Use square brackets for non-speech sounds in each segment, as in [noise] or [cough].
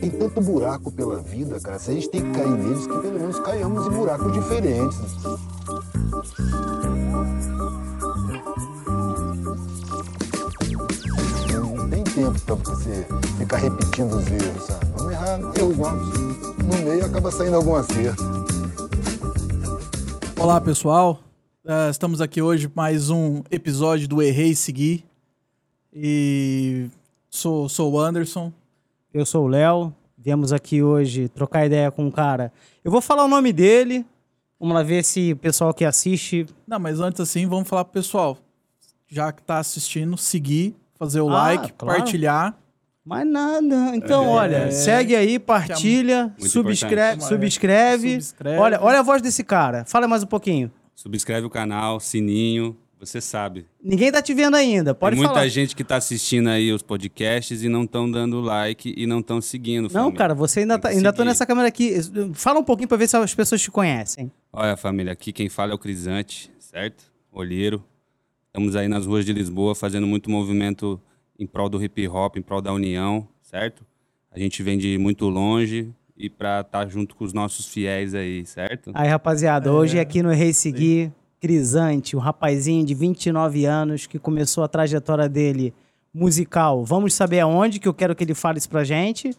Tem tanto buraco pela vida, cara. Se a gente tem que cair neles, que pelo menos caiamos em buracos diferentes. Não tem tempo pra você ficar repetindo os erros, sabe? Vamos errar erros novos. No meio acaba saindo algum acerto. Olá, pessoal. Uh, estamos aqui hoje mais um episódio do Errei Seguir. E sou, sou o Anderson. Eu sou o Léo. Viemos aqui hoje trocar ideia com um cara. Eu vou falar o nome dele. Vamos lá ver se o pessoal que assiste. Não, mas antes assim, vamos falar pro pessoal. Já que tá assistindo, seguir, fazer o Ah, like, claro. partilhar. Mais nada. Então, olha, segue aí, partilha, Muito subscreve, importante. subscreve. Subscreve. Olha, olha a voz desse cara. Fala mais um pouquinho. Subscreve o canal, sininho, você sabe. Ninguém tá te vendo ainda. Pode Tem muita falar. gente que tá assistindo aí os podcasts e não estão dando like e não estão seguindo. Não, família. cara, você ainda Tem tá, ainda tô nessa câmera aqui. Fala um pouquinho pra ver se as pessoas te conhecem. Olha, família, aqui quem fala é o Crisante, certo? Olheiro. Estamos aí nas ruas de Lisboa fazendo muito movimento em prol do hip hop, em prol da união, certo? A gente vem de muito longe e pra estar junto com os nossos fiéis aí, certo? Aí, rapaziada, hoje aqui no Rei Seguir, Crisante, um rapazinho de 29 anos que começou a trajetória dele musical. Vamos saber aonde, que eu quero que ele fale isso pra gente.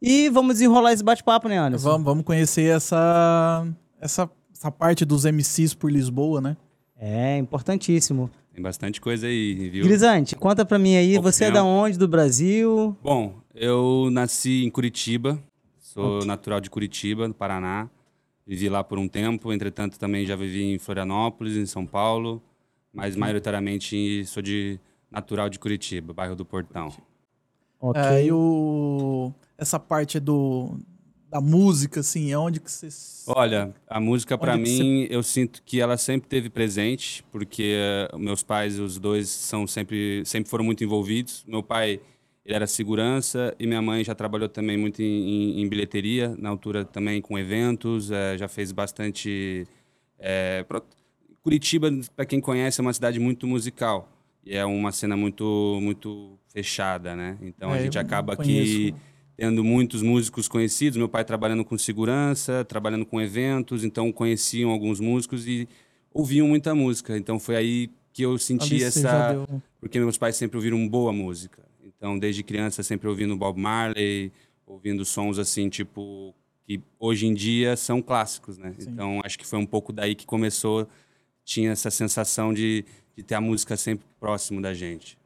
E vamos desenrolar esse bate-papo, né, Anderson? Vamos, vamos conhecer essa, essa, essa parte dos MCs por Lisboa, né? É, importantíssimo. Tem bastante coisa aí, viu? Grisante, conta pra mim aí, Pouco você é tempo. da onde do Brasil? Bom, eu nasci em Curitiba, sou natural de Curitiba, no Paraná. Vivi lá por um tempo, entretanto também já vivi em Florianópolis, em São Paulo, mas maioritariamente sou de natural de Curitiba, bairro do Portão. Ok. É, e o, essa parte do, da música, assim, é onde que você... Olha, a música para mim, eu sinto que ela sempre teve presente, porque eh, meus pais, os dois, são sempre, sempre foram muito envolvidos. Meu pai, ele era segurança e minha mãe já trabalhou também muito em, em- em bilheteria, na altura também com eventos, eh, já fez bastante. eh, pro- Curitiba, para quem conhece, é uma cidade muito musical e é uma cena muito muito fechada, né? Então a É, gente eu acaba que tendo muitos músicos conhecidos, meu pai trabalhando com segurança, trabalhando com eventos, então conheciam alguns músicos e ouviam muita música. Então foi aí que eu senti Ali essa, porque meus pais sempre ouviram boa música. Então desde criança sempre ouvindo Bob Marley, ouvindo sons assim, tipo que hoje em dia são clássicos, né? Sim. Então acho que foi um pouco daí que começou tinha essa sensação de, de ter a música sempre próximo da gente.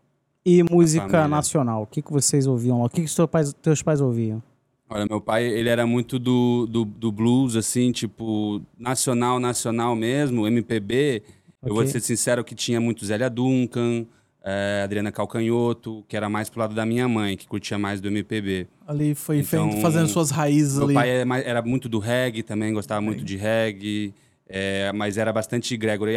E música nacional, o que, que vocês ouviam lá? O que, que seus pais, teus pais ouviam? Olha, meu pai, ele era muito do, do, do blues, assim, tipo, nacional, nacional mesmo, MPB. Eu vou ser sincero que tinha muito Zélia Duncan, eh, Adriana Calcanhoto, que era mais pro lado da minha mãe, que curtia mais do MPB. Ali foi Então, feito, fazendo suas raízes Meu ali. pai é era muito do reggae também, gostava muito de reggae, eh, mas era bastante Gregory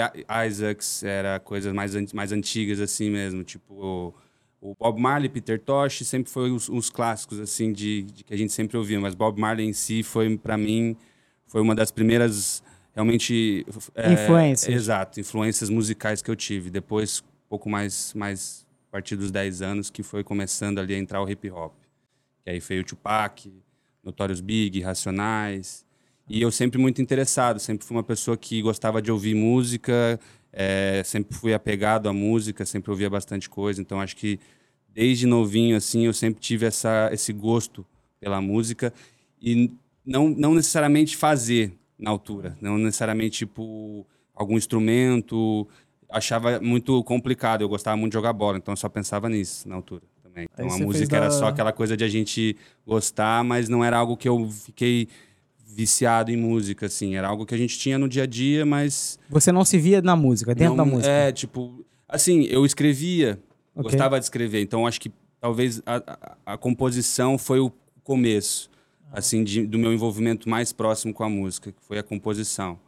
Isaacs, era coisas mais, mais antigas assim mesmo, tipo o, Bob Marley, Peter Tosh, sempre foi os, os clássicos assim de, de que a gente sempre ouvia, mas Bob Marley em si foi para mim foi uma das primeiras realmente eh, Influências. Exato, influências musicais que eu tive. Depois, pouco mais mais a partir dos 10 anos que foi começando ali a entrar o hip hop. Que aí foi o Tupac, Notorious Big, Racionais. E eu sempre muito interessado, sempre fui uma pessoa que gostava de ouvir música, eh, sempre fui apegado à música, sempre ouvia bastante coisa. Então acho que desde novinho assim eu sempre tive essa, esse gosto pela música e não, não necessariamente fazer na altura, não necessariamente tipo algum instrumento. Achava muito complicado, eu gostava muito de jogar bola, então eu só pensava nisso na altura também. Então Aí a música era só aquela coisa de a gente gostar, mas não era algo que eu fiquei viciado em música, assim. Era algo que a gente tinha no dia a dia, mas. Você não se via na música, dentro não- da música. É, tipo. Assim, eu escrevia, Ok. gostava de escrever, então acho que talvez a, a- a composição foi o começo, Ah. assim, de- do meu envolvimento mais próximo com a música, que foi a composição.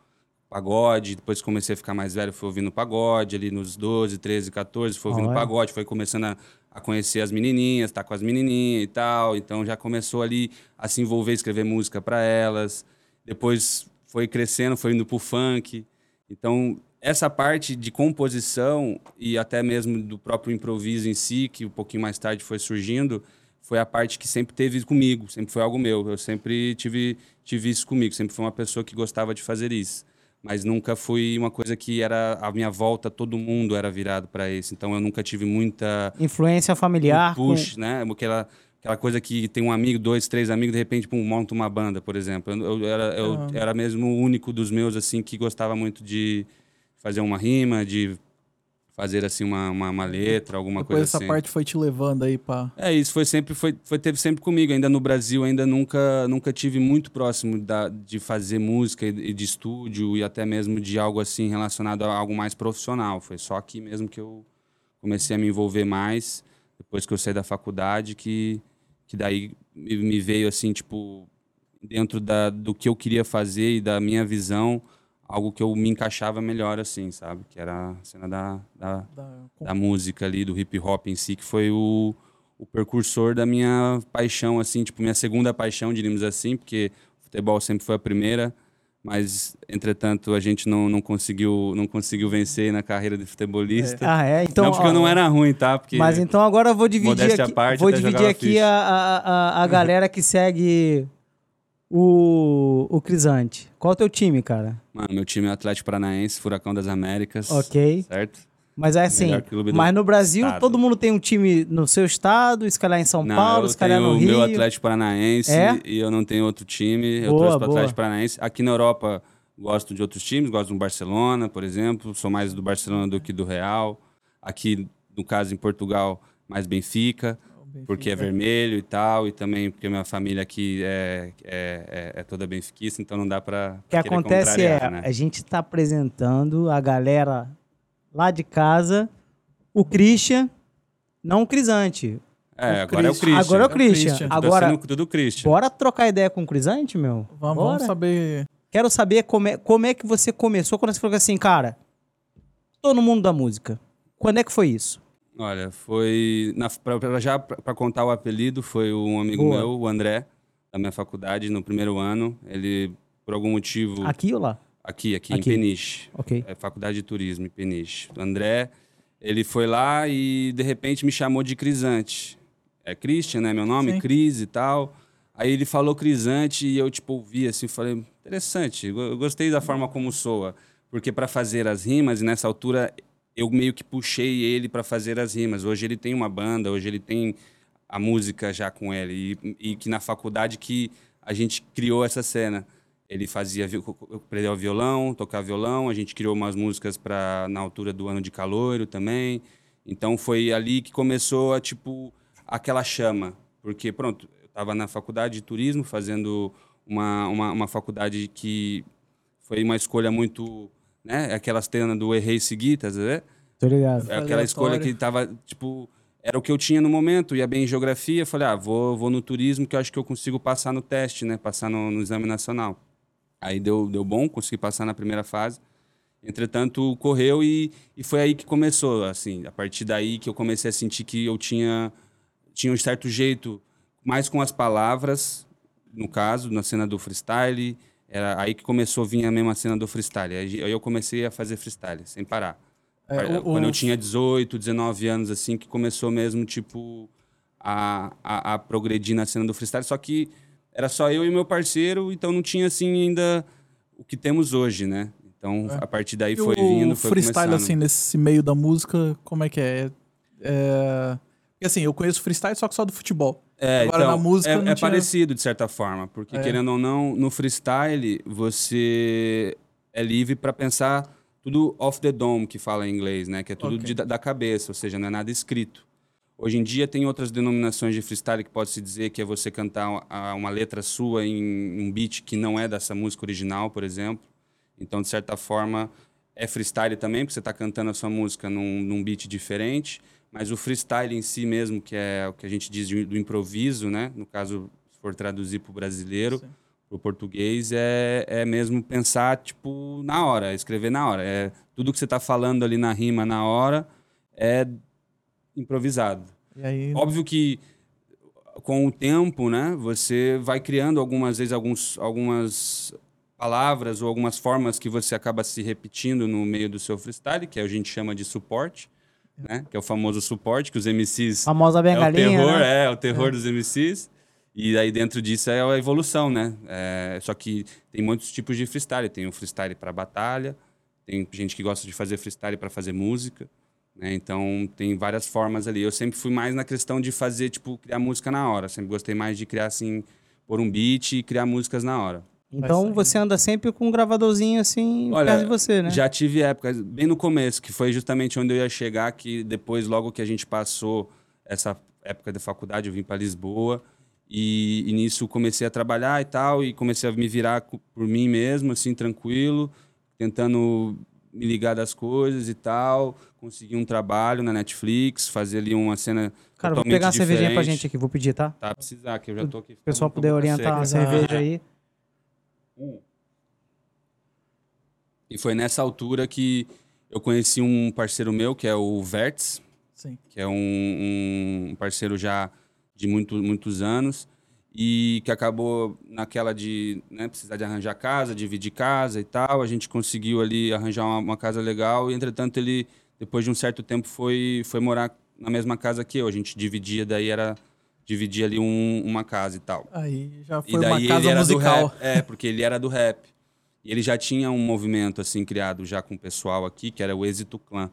Pagode, depois comecei a ficar mais velho, fui ouvindo pagode ali nos 12, 13, 14, fui ouvindo Olha. pagode, foi começando a, a conhecer as menininhas, tá com as menininhas e tal, então já começou ali a se envolver, escrever música para elas. Depois foi crescendo, foi indo pro funk. Então, essa parte de composição e até mesmo do próprio improviso em si, que um pouquinho mais tarde foi surgindo, foi a parte que sempre teve comigo, sempre foi algo meu. Eu sempre tive, tive isso comigo, sempre fui uma pessoa que gostava de fazer isso. Mas nunca fui uma coisa que era a minha volta, todo mundo era virado para isso. Então eu nunca tive muita Influência familiar. com- push, né? Aquela, aquela coisa que tem um amigo, dois, três amigos, de repente pum, monta uma banda, por exemplo. Eu, eu era, eu Ah. era mesmo o único dos meus assim que gostava muito de fazer uma rima, de fazer assim uma, uma, uma letra, alguma Depois coisa essa assim. parte foi te levando aí pra. É, isso foi sempre, foi, foi, teve sempre comigo. Ainda no Brasil, ainda nunca, nunca tive muito próximo da, de fazer música e, e de estúdio e até mesmo de algo assim relacionado a algo mais profissional. Foi só aqui mesmo que eu comecei a me envolver mais, depois que eu saí da faculdade, que, que daí me, me veio assim, tipo, dentro da, do que eu queria fazer e da minha visão, algo que eu me encaixava melhor, assim, sabe? Que era a cena da, da, da- da música ali, do hip hop em si, que foi o, o precursor da minha paixão, assim, tipo, minha segunda paixão, diríamos assim, porque futebol sempre foi a primeira, mas, entretanto, a gente não, não, conseguiu, não conseguiu vencer na carreira de futebolista. Ah, é? Então, não porque ó, eu não era ruim, tá? Porque Mas então agora eu vou dividir aqui, parte, vou dividir aqui a, a, a galera que segue o, o Crisante. Qual é o teu time, cara? Mano, meu time é o Atlético Paranaense, Furacão das Américas. Ok. Certo? Mas é assim, mas no Brasil estado. todo mundo tem um time no seu estado, se calhar em São Não, Paulo, eu se calhar tenho no o Rio. meu Atlético Paranaense É? e eu não tenho outro time. Eu Boa, torço para o. Atlético Paranaense. Aqui na Europa, gosto de outros times, gosto do Barcelona, por exemplo. Sou mais do Barcelona do que do Real. Aqui, no caso, em Portugal, mais Benfica, porque é vermelho e tal. E também porque minha família aqui é, é, é, é toda benfiquista, então não dá para O que acontece é, né? a gente tá apresentando a galera lá de casa, o Christian, não o Crisante. É, o agora é o Christian. Christian. Agora é o Christian. Christian. Tô Agora, sendo tudo Christian. bora trocar ideia com o Crisante, meu? Vamos, vamos saber. Quero saber como é, como é que você começou quando você falou assim, cara, tô no mundo da música. Quando é que foi isso? Olha, foi. Na, pra, pra- já para contar o apelido, foi um amigo Boa. meu, o André, da minha faculdade, no primeiro ano. Ele, por algum motivo. Aqui ou lá? Aqui, aqui, Aqui. em Peniche. Ok. É, faculdade de Turismo, em Peniche. O André, ele foi lá e de repente me chamou de Crisante. É Christian, né? Meu nome, Sim. Cris e tal. Aí ele falou Crisante e eu, tipo, ouvi assim, falei, interessante, eu gostei da forma como soa. Porque para fazer as rimas, nessa altura eu meio que puxei ele para fazer as rimas. Hoje ele tem uma banda, hoje ele tem a música já com ele. E, e que na faculdade que a gente criou essa cena. Ele fazia, aprendeu violão, tocar violão, a gente criou umas músicas para na altura do ano de caloiro também. Então foi ali que começou a, tipo, aquela chama. Porque, pronto, eu estava na faculdade de turismo, fazendo uma, uma, uma faculdade que foi uma escolha muito, né? Aquelas cenas do errei e segui, tá vendo? Tô ligado. É aquela escolha aleatório. que tava, tipo, era o que eu tinha no momento, ia bem em geografia, falei, ah, vou, vou no turismo que eu acho que eu consigo passar no teste, né? Passar no, no exame nacional. Aí deu, deu bom, consegui passar na primeira fase. Entretanto, correu e, e foi aí que começou, assim, a partir daí que eu comecei a sentir que eu tinha, tinha um certo jeito, mais com as palavras, no caso, na cena do freestyle, era aí que começou a vir a mesma cena do freestyle. Aí eu comecei a fazer freestyle, sem parar. É, o- Quando o- eu tinha 18, 19 anos, assim, que começou mesmo, tipo, a, a, a progredir na cena do freestyle. Só que era só eu e meu parceiro, então não tinha, assim, ainda o que temos hoje, né? Então, a partir daí É. E foi o vindo, foi freestyle, começando. assim, nesse meio da música, como é que é? É... Porque, assim, eu conheço freestyle só que só do futebol. É, Agora, então, na música, é, é tinha- parecido, de certa forma. Porque, É. querendo ou não, no freestyle, você é livre para pensar tudo off the dome, que fala em inglês, né? Que é tudo Ok. de- da- cabeça, ou seja, não é nada escrito. Hoje em dia tem outras denominações de freestyle que pode se dizer que é você cantar uma, uma letra sua em um beat que não é dessa música original, por exemplo. Então, de certa forma, é freestyle também, porque você está cantando a sua música num, num beat diferente. Mas o freestyle em si mesmo, que é o que a gente diz do improviso, né? No caso, se for traduzir para o brasileiro, para o português, é, é mesmo pensar, tipo, na hora, escrever na hora. É, tudo que você está falando ali na rima na hora é improvisado. Aí, Óbvio que com o tempo, né, você vai criando algumas vezes alguns, algumas palavras ou algumas formas que você acaba se repetindo no meio do seu freestyle, que a gente chama de suporte, né? Que é o famoso suporte, que os MCs... Famosa É o bengalinha, terror, né? é, o terror dos MCs. E aí dentro disso é a evolução, né? É, só que tem muitos tipos de freestyle. Tem o freestyle para batalha, tem gente que gosta de fazer freestyle para fazer música, né? Então tem várias formas ali. Eu sempre fui mais na questão de fazer, tipo, criar música na hora. Sempre gostei mais de criar assim, pôr um beat e criar músicas na hora. Então você anda sempre com um gravadorzinho assim Olha, perto de você, né? Já tive épocas, bem no começo, que foi justamente onde eu ia chegar, que depois, logo que a gente passou essa época da faculdade, eu vim para Lisboa. E, e nisso comecei a trabalhar e tal, e comecei a me virar por mim mesmo, assim, tranquilo, tentando me ligar das coisas e tal. Consegui um trabalho na Netflix, fazer ali uma cena. Cara, vou pegar uma cervejinha pra gente aqui, vou pedir, tá? Tá, precisar, que eu já tô aqui. O pessoal puder orientar a seca. cerveja aí. E foi nessa altura que eu conheci um parceiro meu, que é o Verts, Sim. que é um, um parceiro já de muito, muitos anos e que acabou naquela de né, precisar de arranjar casa, dividir casa e tal. A gente conseguiu ali arranjar uma, uma casa legal e, entretanto, ele, depois de um certo tempo, foi, foi morar na mesma casa que eu. A gente dividia, daí era dividia ali um- uma casa e tal. Aí já E foi daí uma ele casa era musical. do rap. É, porque ele era do rap. E ele já tinha um movimento assim criado já com o pessoal aqui, que era o Êxito Clã.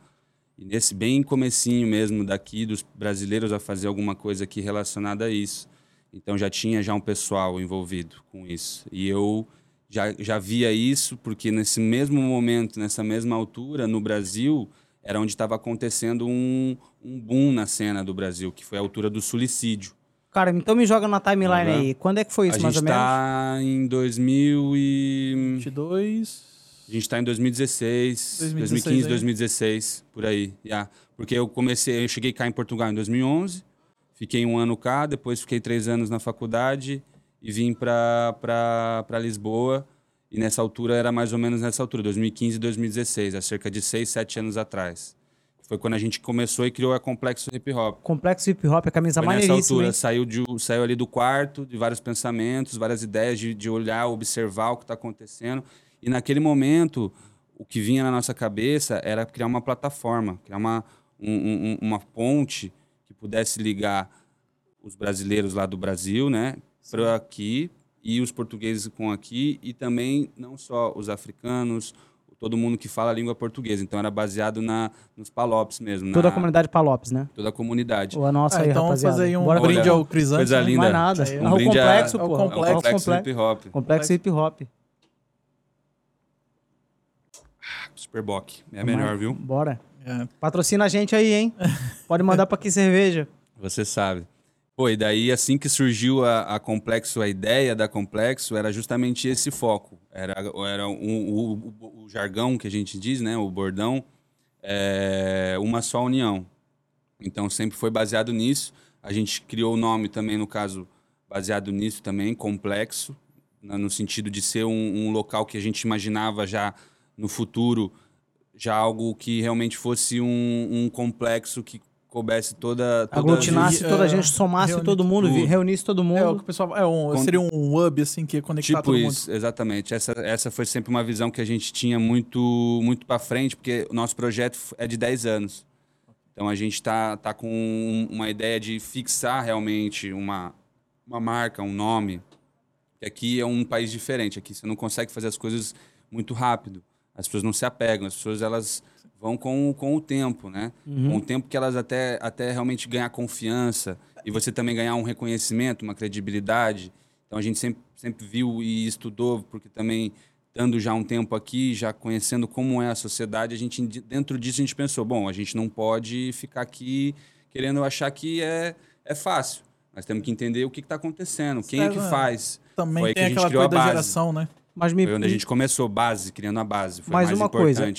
E nesse bem comecinho mesmo daqui dos brasileiros a fazer alguma coisa aqui relacionada a isso. Então já tinha já um pessoal envolvido com isso. E eu já, já via isso porque nesse mesmo momento, nessa mesma altura, no Brasil, era onde estava acontecendo um, um boom na cena do Brasil, que foi a altura do suicídio. Cara, então me joga na timeline Aham. aí. Quando é que foi isso, a mais gente ou menos? está em 2000 e... 22. A gente está em 2016, 2016 2015, aí. 2016, por aí. yeah. Porque eu comecei, eu cheguei cá em Portugal em 2011, fiquei um ano cá, depois fiquei três anos na faculdade e vim para Lisboa. E nessa altura era mais ou menos nessa altura, 2015 e 2016, há cerca de seis, sete anos atrás. Foi quando a gente começou e criou a Complexo Hip Hop. Complexo Hip Hop, a camisa Foi nessa maneiríssima. altura, hein? saiu, de, saiu ali do quarto, de vários pensamentos, várias ideias de, de olhar, observar o que está acontecendo. E naquele momento, o que vinha na nossa cabeça era criar uma plataforma, criar uma, um- um- um- uma ponte que pudesse ligar os brasileiros lá do Brasil, né, para aqui, e os portugueses com aqui, e também não só os africanos, todo mundo que fala a língua portuguesa. Então era baseado na, nos palopes mesmo. Toda a comunidade Palopes, né? Toda a comunidade. Ou a nossa Ah, aí, então vamos rapaziada. fazer aí um Bora brinde Olha, ao Crisante. coisa né? linda. Mais nada. Aí, É um o brinde a- complexo, é o pô. complexo. É complexo complexo. hip hop. Complexo hip hop. Superboc. É a melhor, viu? Bora. É. Patrocina a gente aí, hein? [laughs] Pode mandar pra aqui cerveja. Você sabe. E daí assim que surgiu a, a Complexo, a ideia da Complexo era justamente esse foco. Era, era um- o, o- o jargão que a gente diz, né? O bordão, é uma só união. Então sempre foi baseado nisso. A gente criou o nome também, no caso, baseado nisso também, Complexo, na- no sentido de ser um, um local que a gente imaginava já no futuro, já algo que realmente fosse um, um complexo que coubesse toda... toda Aglutinasse toda a é, gente, somasse reuni todo mundo, tudo. reunisse todo mundo. É o que o pessoal. É um, seria um hub, assim, que ia conectar Tipo todo mundo. isso, exatamente. Essa, essa foi sempre uma visão que a gente tinha muito, muito para frente, porque o nosso projeto é de 10 anos. Então a gente está tá com um- uma ideia de fixar realmente uma, uma marca, um nome. Aqui é um país diferente. Aqui você não consegue fazer as coisas muito rápido. As pessoas não se apegam, as pessoas elas vão com, com o tempo, né? Com o tempo que elas até, até realmente ganhar confiança e você também ganhar um reconhecimento, uma credibilidade. Então a gente sempre, sempre viu e estudou, porque também estando já um tempo aqui, já conhecendo como é a sociedade, a gente dentro disso a gente pensou, bom, a gente não pode ficar aqui querendo achar que é, é fácil. Nós temos que entender o que está acontecendo, quem é que É, faz. Também Foi aí que tem a gente aquela criou a coisa da base. geração, né? Mas me, Foi onde a gente começou, base, criando a base. Foi Mais mais uma coisa.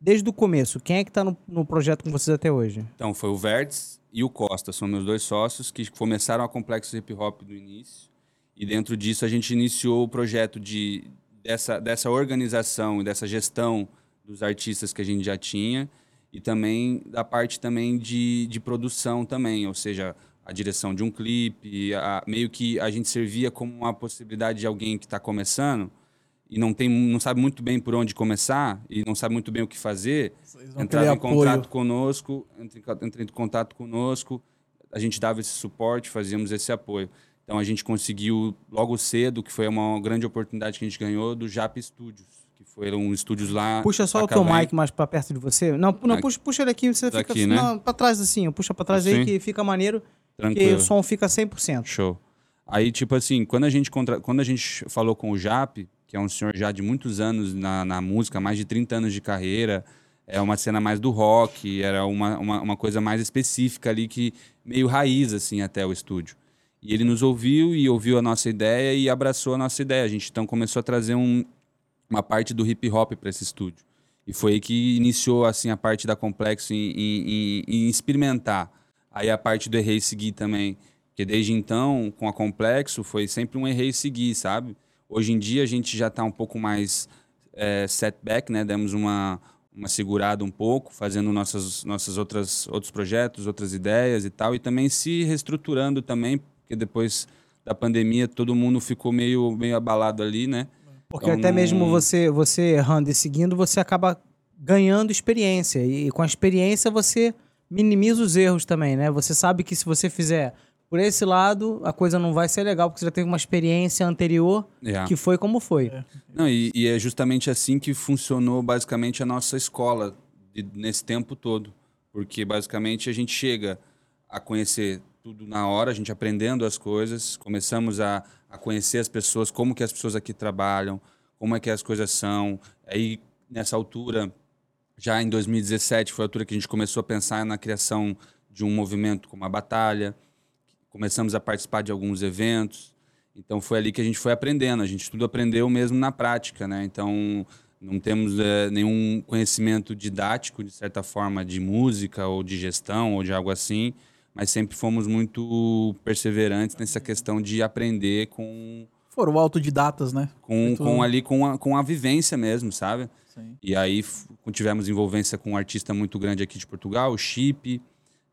Desde o começo, quem é que tá no, no projeto com vocês até hoje? Então, foi o Vertes e o Costa, são meus dois sócios que começaram a Complexo Hip Hop do início. E dentro disso a gente iniciou o projeto de, dessa, dessa organização e dessa gestão dos artistas que a gente já tinha e também da parte também de, de produção também, ou seja, a direção de um clipe, a- meio que a gente servia como uma possibilidade de alguém que está começando e não tem, não sabe muito bem por onde começar e não sabe muito bem o que fazer, querer em apoio. contato conosco, entra em contato conosco, a gente dava esse suporte, fazíamos esse apoio. Então a gente conseguiu logo cedo, que foi uma grande oportunidade que a gente ganhou do Jap Studios, que foram estúdios lá. Puxa só o teu mic mais pra perto de você. Não, não Aqui. puxa, puxa ele aqui, você Daqui, fica né? pra trás assim, puxa pra trás aí Assim? que fica maneiro, que Tranquilo. o som fica 100%. Show. Aí, tipo assim, quando a gente, contra... quando a gente falou com o Jap, que é um senhor já de muitos anos na, na música, mais de 30 anos de carreira, é uma cena mais do rock, era uma, uma, uma coisa mais específica ali, que meio raiz, assim, até o estúdio. E ele nos ouviu e ouviu a nossa ideia e abraçou a nossa ideia. A gente então começou a trazer um, uma parte do hip hop para esse estúdio. E foi aí que iniciou assim a parte da Complexo em, em- em- experimentar. Aí a parte do errei e seguir também. Porque desde então, com a Complexo, foi sempre um errei e seguir, sabe? Hoje em dia a gente já está um pouco mais é, setback, né? Demos uma, uma segurada um pouco, fazendo nossas, nossas outras, outros projetos, outras ideias e tal. E também se reestruturando também, porque depois da pandemia todo mundo ficou meio, meio abalado ali, né? Porque Então, até mesmo você, você errando e seguindo, você acaba ganhando experiência. E com a experiência você minimiza os erros também, né? Você sabe que se você fizer por esse lado, a coisa não vai ser legal, porque você já teve uma experiência anterior É. que foi como foi. Não, e, e é justamente assim que funcionou basicamente a nossa escola de- nesse tempo todo. Porque basicamente a gente chega a conhecer tudo na hora, a gente aprendendo as coisas, começamos a, a conhecer as pessoas, como que as pessoas aqui trabalham, como é que as coisas são. Aí, nessa altura, já em 2017, foi a altura que a gente começou a pensar na criação de um movimento como a Batalha. Começamos a participar de alguns eventos. Então foi ali que a gente foi aprendendo. A gente tudo aprendeu mesmo na prática, né? Então não temos eh, nenhum conhecimento didático, de certa forma, de música ou de gestão ou de algo assim, mas sempre fomos muito perseverantes nessa questão de aprender com, Foram autodidatas, né? com, com ali com a, com a vivência mesmo, sabe? Sim. E aí tivemos envolvência com um artista muito grande aqui de Portugal, o Chip.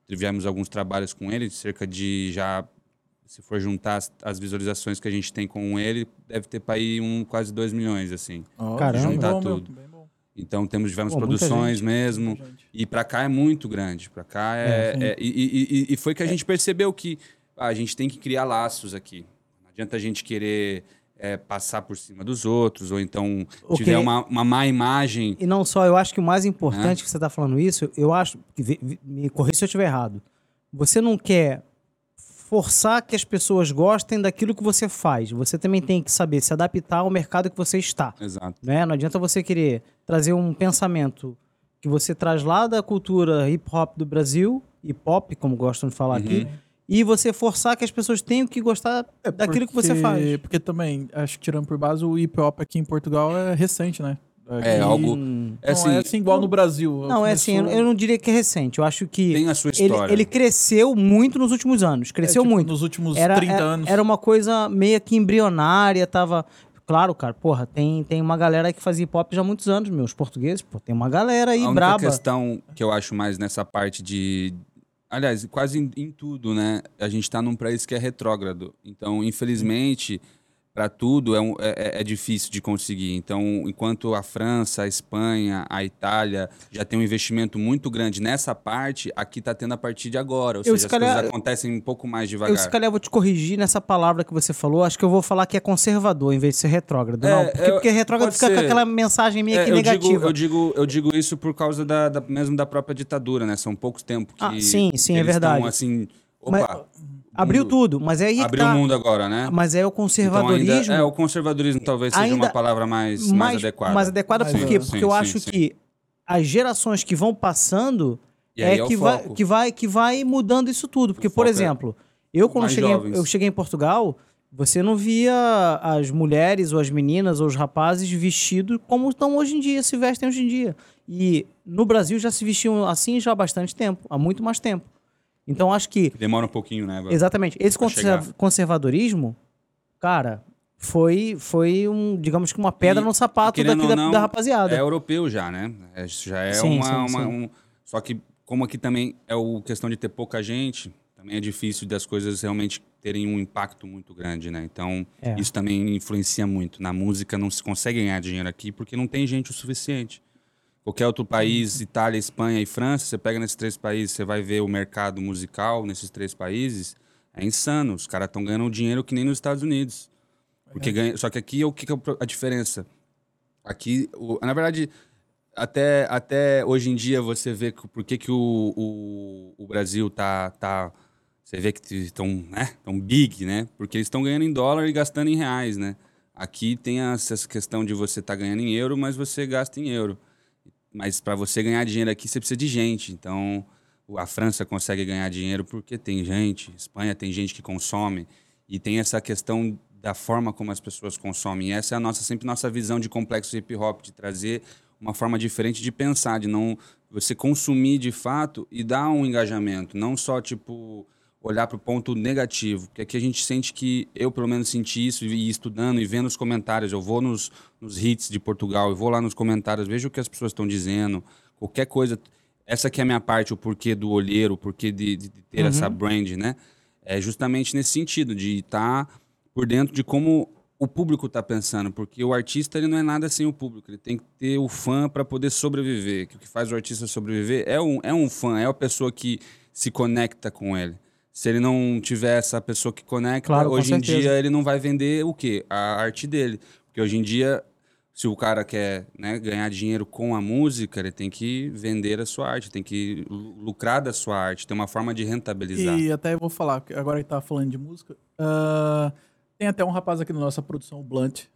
Tivemos alguns trabalhos com ele, cerca de já, se for juntar as, as visualizações que a gente tem com ele, deve ter para ir um, quase 2 milhões, assim. Ó, Caramba. Juntar bom, meu, tudo. bom. Então temos Pô, muita produções gente. mesmo. E para cá é muito grande. Para cá É, é. é- e, e- e- e foi que a gente percebeu que ah, a gente tem que criar laços aqui. Não adianta a gente querer é, passar por cima dos outros, ou então O tiver uma, uma má imagem. E não só, eu acho que o mais importante que você está falando isso, eu acho, me corrija se eu estiver errado. Você não quer forçar que as pessoas gostem daquilo que você faz. Você também tem que saber se adaptar ao mercado que você está. Exato. né? Não adianta você querer trazer um pensamento que você traz lá da cultura hip hop do Brasil, hip hop, como gostam de falar aqui, e você forçar que as pessoas tenham que gostar daquilo que você faz. Porque também, acho que tirando por base, o hip hop aqui em Portugal é recente, né? É algo. É não assim, é assim igual no Brasil. Não, é assim, eu, não diria que é recente. Eu acho que tem a sua ele, história. ele cresceu muito nos últimos anos. é, Cresceu tipo, muito. Nos últimos Era, 30 era, anos. era uma coisa meio que embrionária, tava... Claro, cara, porra, tem, tem uma galera que fazia hip hop já há muitos anos, meus portugueses, pô, tem uma galera aí a única braba. questão que eu acho mais nessa parte de. Aliás, quase em, em tudo, né? A gente está num país que é retrógrado. Então, infelizmente, para tudo é, um- é- é difícil de conseguir. Então, enquanto a França, a Espanha, a Itália já tem um investimento muito grande nessa parte, aqui está tendo a partir de agora. Ou Eu, seja, se as calhar- coisas acontecem um pouco mais Eu, devagar. se calhar, vou te corrigir nessa palavra que você falou. Acho que eu vou falar que é conservador em vez de ser retrógrado. É, não, porque, é, porque retrógrado fica com ser. aquela mensagem meio É, que eu, negativa. digo, eu, digo, eu digo isso por causa da, da- mesmo da própria ditadura, né? São poucos tempos que. Ah, sim, sim, é verdade. Tão, assim, Mas- opa, Abriu mundo- tudo, mas é aí que Abriu tá. o mundo agora, né? Mas é o Então, conservadorismo. ainda, é, o conservadorismo talvez seja ainda uma palavra mais, mais, adequada. mais adequada Mais por quê? adequada. Porque Sim, eu sim, acho sim. que as gerações que vão passando é, é que, vai, que, vai, que vai mudando isso tudo. Porque, por é exemplo, eu quando cheguei, jovens. eu cheguei em Portugal, você não via as mulheres ou as meninas ou os rapazes vestidos como estão hoje em dia, se vestem hoje em dia. E no Brasil já se vestiam assim já há bastante tempo, há muito mais tempo. Então acho que Demora um pouquinho, né? Exatamente. Esse conservadorismo, cara, foi, foi um, digamos que uma pedra E, no sapato daqui da, não, da rapaziada. É europeu já, né? É, já é Sim, uma. sim, uma- sim. um- só que, como aqui também é o questão de ter pouca gente, também é difícil das coisas realmente terem um impacto muito grande, né? Então, É. isso também influencia muito. Na música não se consegue ganhar dinheiro aqui porque não tem gente o suficiente. Qualquer outro país, Itália, Espanha e França, você pega nesses três países, você vai ver o mercado musical nesses três países, é insano. Os caras estão ganhando dinheiro que nem nos Estados Unidos. Porque ganha, só que aqui o que, que é a diferença? Aqui, o- na verdade, até, até hoje em dia você vê que, por que, que o, o, o Brasil tá, tá. Você vê que estão né, tão big, né? Porque eles estão ganhando em dólar e gastando em reais, né? Aqui tem essa questão de você estar ganhando em euro, mas você gasta em euro. Mas para você ganhar dinheiro aqui, você precisa de gente. Então, a França consegue ganhar dinheiro porque tem gente, Espanha tem gente que consome. E tem essa questão da forma como as pessoas consomem. E essa é a nossa, sempre nossa visão de complexo hip hop, de trazer uma forma diferente de pensar, de não você consumir de fato e dar um engajamento, não só tipo olhar para o ponto negativo, porque aqui a gente sente que eu pelo menos senti isso e estudando e vendo os comentários, eu vou nos, nos hits de Portugal, eu vou lá nos comentários, vejo o que as pessoas estão dizendo, qualquer coisa, essa que é a minha parte, o porquê do olheiro, o porquê de, de- ter essa brand, né? É justamente nesse sentido de estar por dentro de como o público está pensando, porque o artista ele não é nada sem o público, ele tem que ter o fã para poder sobreviver. Que o que faz o artista sobreviver é um, é um fã, é a pessoa que se conecta com ele. Se ele não tiver essa pessoa que conecta, Claro, hoje em dia ele não vai vender o quê? A arte dele. Porque hoje em dia, se o cara quer né, ganhar dinheiro com a música, ele tem que vender a sua arte, tem que lu- lucrar da sua arte, tem uma forma de rentabilizar. E até eu vou falar, agora que tá falando de música, ah, tem até um rapaz aqui na nossa produção, o Blunt.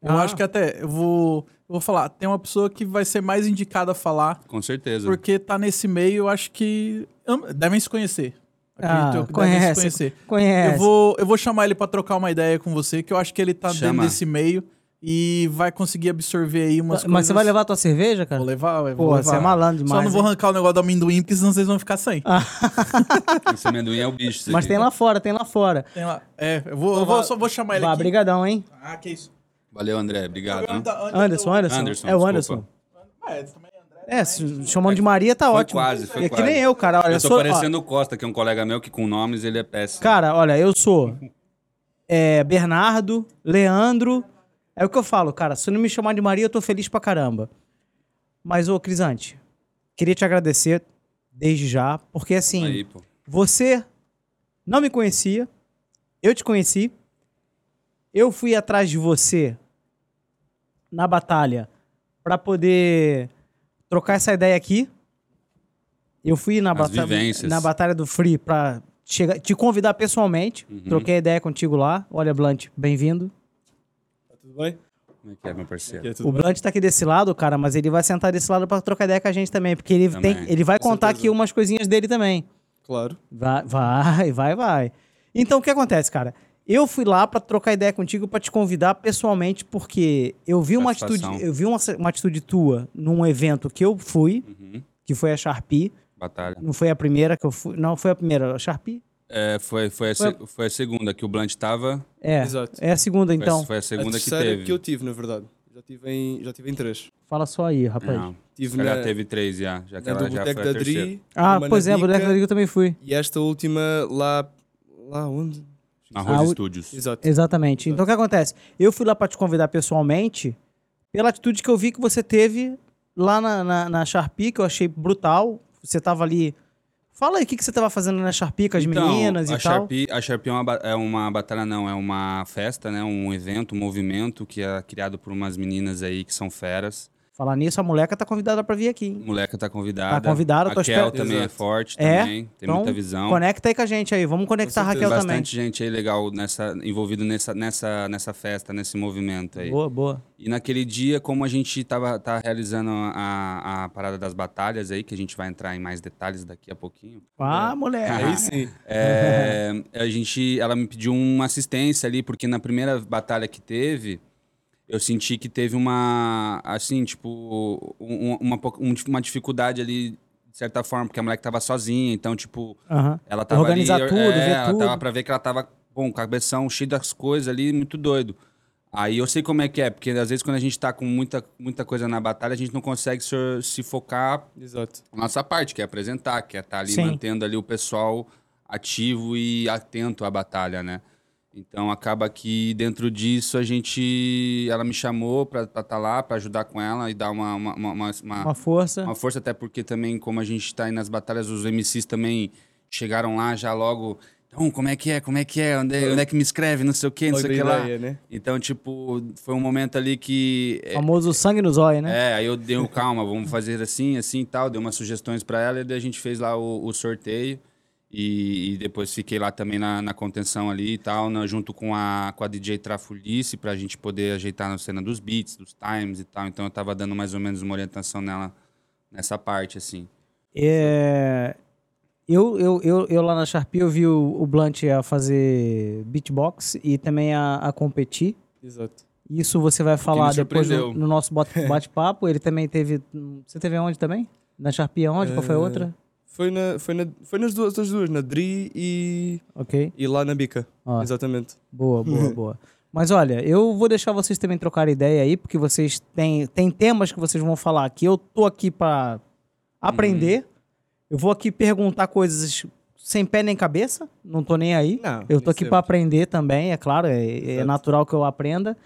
Eu Ah. acho que até, eu vou, eu vou falar, tem uma pessoa que vai ser mais indicada a falar, Com certeza. porque tá nesse meio, eu acho que devem se conhecer. Ah, conhece, conhecer. conhece. Eu vou, eu vou chamar ele pra trocar uma ideia com você, que eu acho que ele tá Chama. dentro desse meio e vai conseguir absorver aí umas Mas coisas. você vai levar a tua cerveja, cara? Vou levar, eu Pô, vou levar. você é malandro Só demais. não vou hein? arrancar o negócio do amendoim, porque senão vocês vão ficar sem. [laughs] Esse amendoim é o bicho. Mas aqui. tem lá fora, tem lá fora. Tem lá. É, eu vou, eu vou, só vou chamar ele Vá, aqui. brigadão, hein? Ah, que isso. Valeu, André. Obrigado. Anderson, Anderson. Anderson, é o desculpa. Anderson. É, também é André. É, se- chamando de Maria tá Foi ótimo. quase, foi é que quase. nem eu, cara. Olha, eu tô sou, ó, parecendo o Costa, que é um colega meu que com nomes ele é péssimo. Cara, olha, eu sou é, Bernardo, Leandro. É o que eu falo, cara. Se não me chamar de Maria, eu tô feliz pra caramba. Mas, ô, Crisante, queria te agradecer desde já, porque assim, Aí, você não me conhecia, eu te conheci, eu fui atrás de você na batalha pra poder trocar essa ideia aqui. Eu fui na, bata vivências. na batalha do Free pra chegar, te convidar pessoalmente. Uhum. Troquei ideia contigo lá. Olha, Blunt, bem-vindo. Tá tudo bem? Como é que é, meu parceiro? Aqui é O bem? Blunt tá aqui desse lado, cara, mas ele vai sentar desse lado pra trocar ideia com a gente também, porque ele, Também. tem, ele vai Com contar certeza. aqui umas coisinhas dele também. Claro. Vai, vai, [laughs] vai, vai. Então, o que acontece, cara? Eu fui lá pra trocar ideia contigo, pra te convidar pessoalmente, porque eu vi uma Satisfação. atitude, eu vi uma, uma atitude tua num evento que eu fui, Uhum. que foi a Sharpie. Batalha. Não foi a primeira que eu fui, não foi a primeira, a Sharpie? É, foi, foi, a Foi- se- foi a segunda que o Blunt tava. É. Exato. É a segunda Foi a- então. Foi a segunda a que teve. que eu tive, na verdade. Já tive em, já tive em três. Fala só aí, rapaz. Não, Tive na, já teve três, já. Já que ela já foi a. Dri. Ah, pois é, Boneca Dica, da Liga eu também fui. E esta última lá... Lá onde? Na Rose Ah, Studios. Exato. Exatamente. Então o que acontece? Eu fui lá pra te convidar pessoalmente pela atitude que eu vi que você teve lá na, na, na Sharpie, que eu achei brutal. Você tava ali. Fala aí o que, que você tava fazendo na Sharpie com as Então, meninas a e tal. Sharpie, a Sharpie é uma, é uma batalha, não, é uma festa, né? Um evento, um movimento que é criado por umas meninas aí que são feras. Falar nisso, a moleca tá convidada pra vir aqui. hein? Moleca tá convidada. Tá convidada, a tô esper- também é Exato. forte, É? também. Tem Então, muita visão. Conecta aí com a gente aí. Vamos conectar a Raquel certeza. também. Bastante gente aí legal nessa, envolvido nessa, nessa, nessa festa, nesse movimento aí. Boa, boa. E naquele dia, como a gente tava tá realizando a, a parada das batalhas aí, que a gente vai entrar em mais detalhes daqui a pouquinho. Ah, moleque. [laughs] Aí sim. É, a gente, ela me pediu uma assistência ali, porque na primeira batalha que teve, eu senti que teve uma, assim, tipo, um- uma, um- uma dificuldade ali, de certa forma, porque a moleque tava sozinha, então, tipo, ela tava Organizar ali, tudo, é, ver ela tudo. tava pra ver que ela tava, bom, cabeção cheio das coisas ali, muito doido. Aí eu sei como é que é, porque às vezes quando a gente tá com muita, muita coisa na batalha, a gente não consegue se, se focar Exato. a nossa parte, que é apresentar, que é estar ali Sim. mantendo ali o pessoal ativo e atento à batalha, né? Então acaba que dentro disso a gente, ela me chamou para estar lá, para ajudar com ela e dar uma uma, uma, uma, uma- força. uma força, até porque também, como a gente tá aí nas batalhas, os MCs também chegaram lá já logo. Então, como é que é? Como é que é? Onde, é- onde é que me escreve? Não sei o quê, não sei o que lá. ideia, né? Então, tipo, foi um momento ali que. é, Famoso sangue nos olhos, né? é, aí eu dei um calma, vamos fazer assim, assim e tal. Dei umas sugestões pra ela e daí a gente fez lá o, o sorteio. E, e depois fiquei lá também na, na contenção ali e tal, na- junto com a, com a DJ Trafulice, pra gente poder ajeitar na cena dos beats, dos times e tal. Então eu tava dando mais ou menos uma orientação nela nessa parte, assim. É, Eu, eu, eu, eu lá na Sharpie eu vi o, o Blunt a fazer beatbox e também a, a competir. Exato. Isso você vai falar depois no, no nosso bate- bate-papo. Ele também teve. Você teve aonde também? Na Sharpie aonde? Qual foi a outra? Foi, na, foi, na, foi nas duas, das duas, na DRI e, Ok. e lá na Bica. Ó, Exatamente. boa, boa, [laughs] boa. Mas olha, eu vou deixar vocês também trocar ideia aí, porque vocês têm, têm temas que vocês vão falar aqui. Eu tô aqui pra aprender. Eu vou aqui perguntar coisas sem pé nem cabeça. Não tô nem aí. Não, Eu tô aqui para aprender também, é claro, é, é natural que eu aprenda.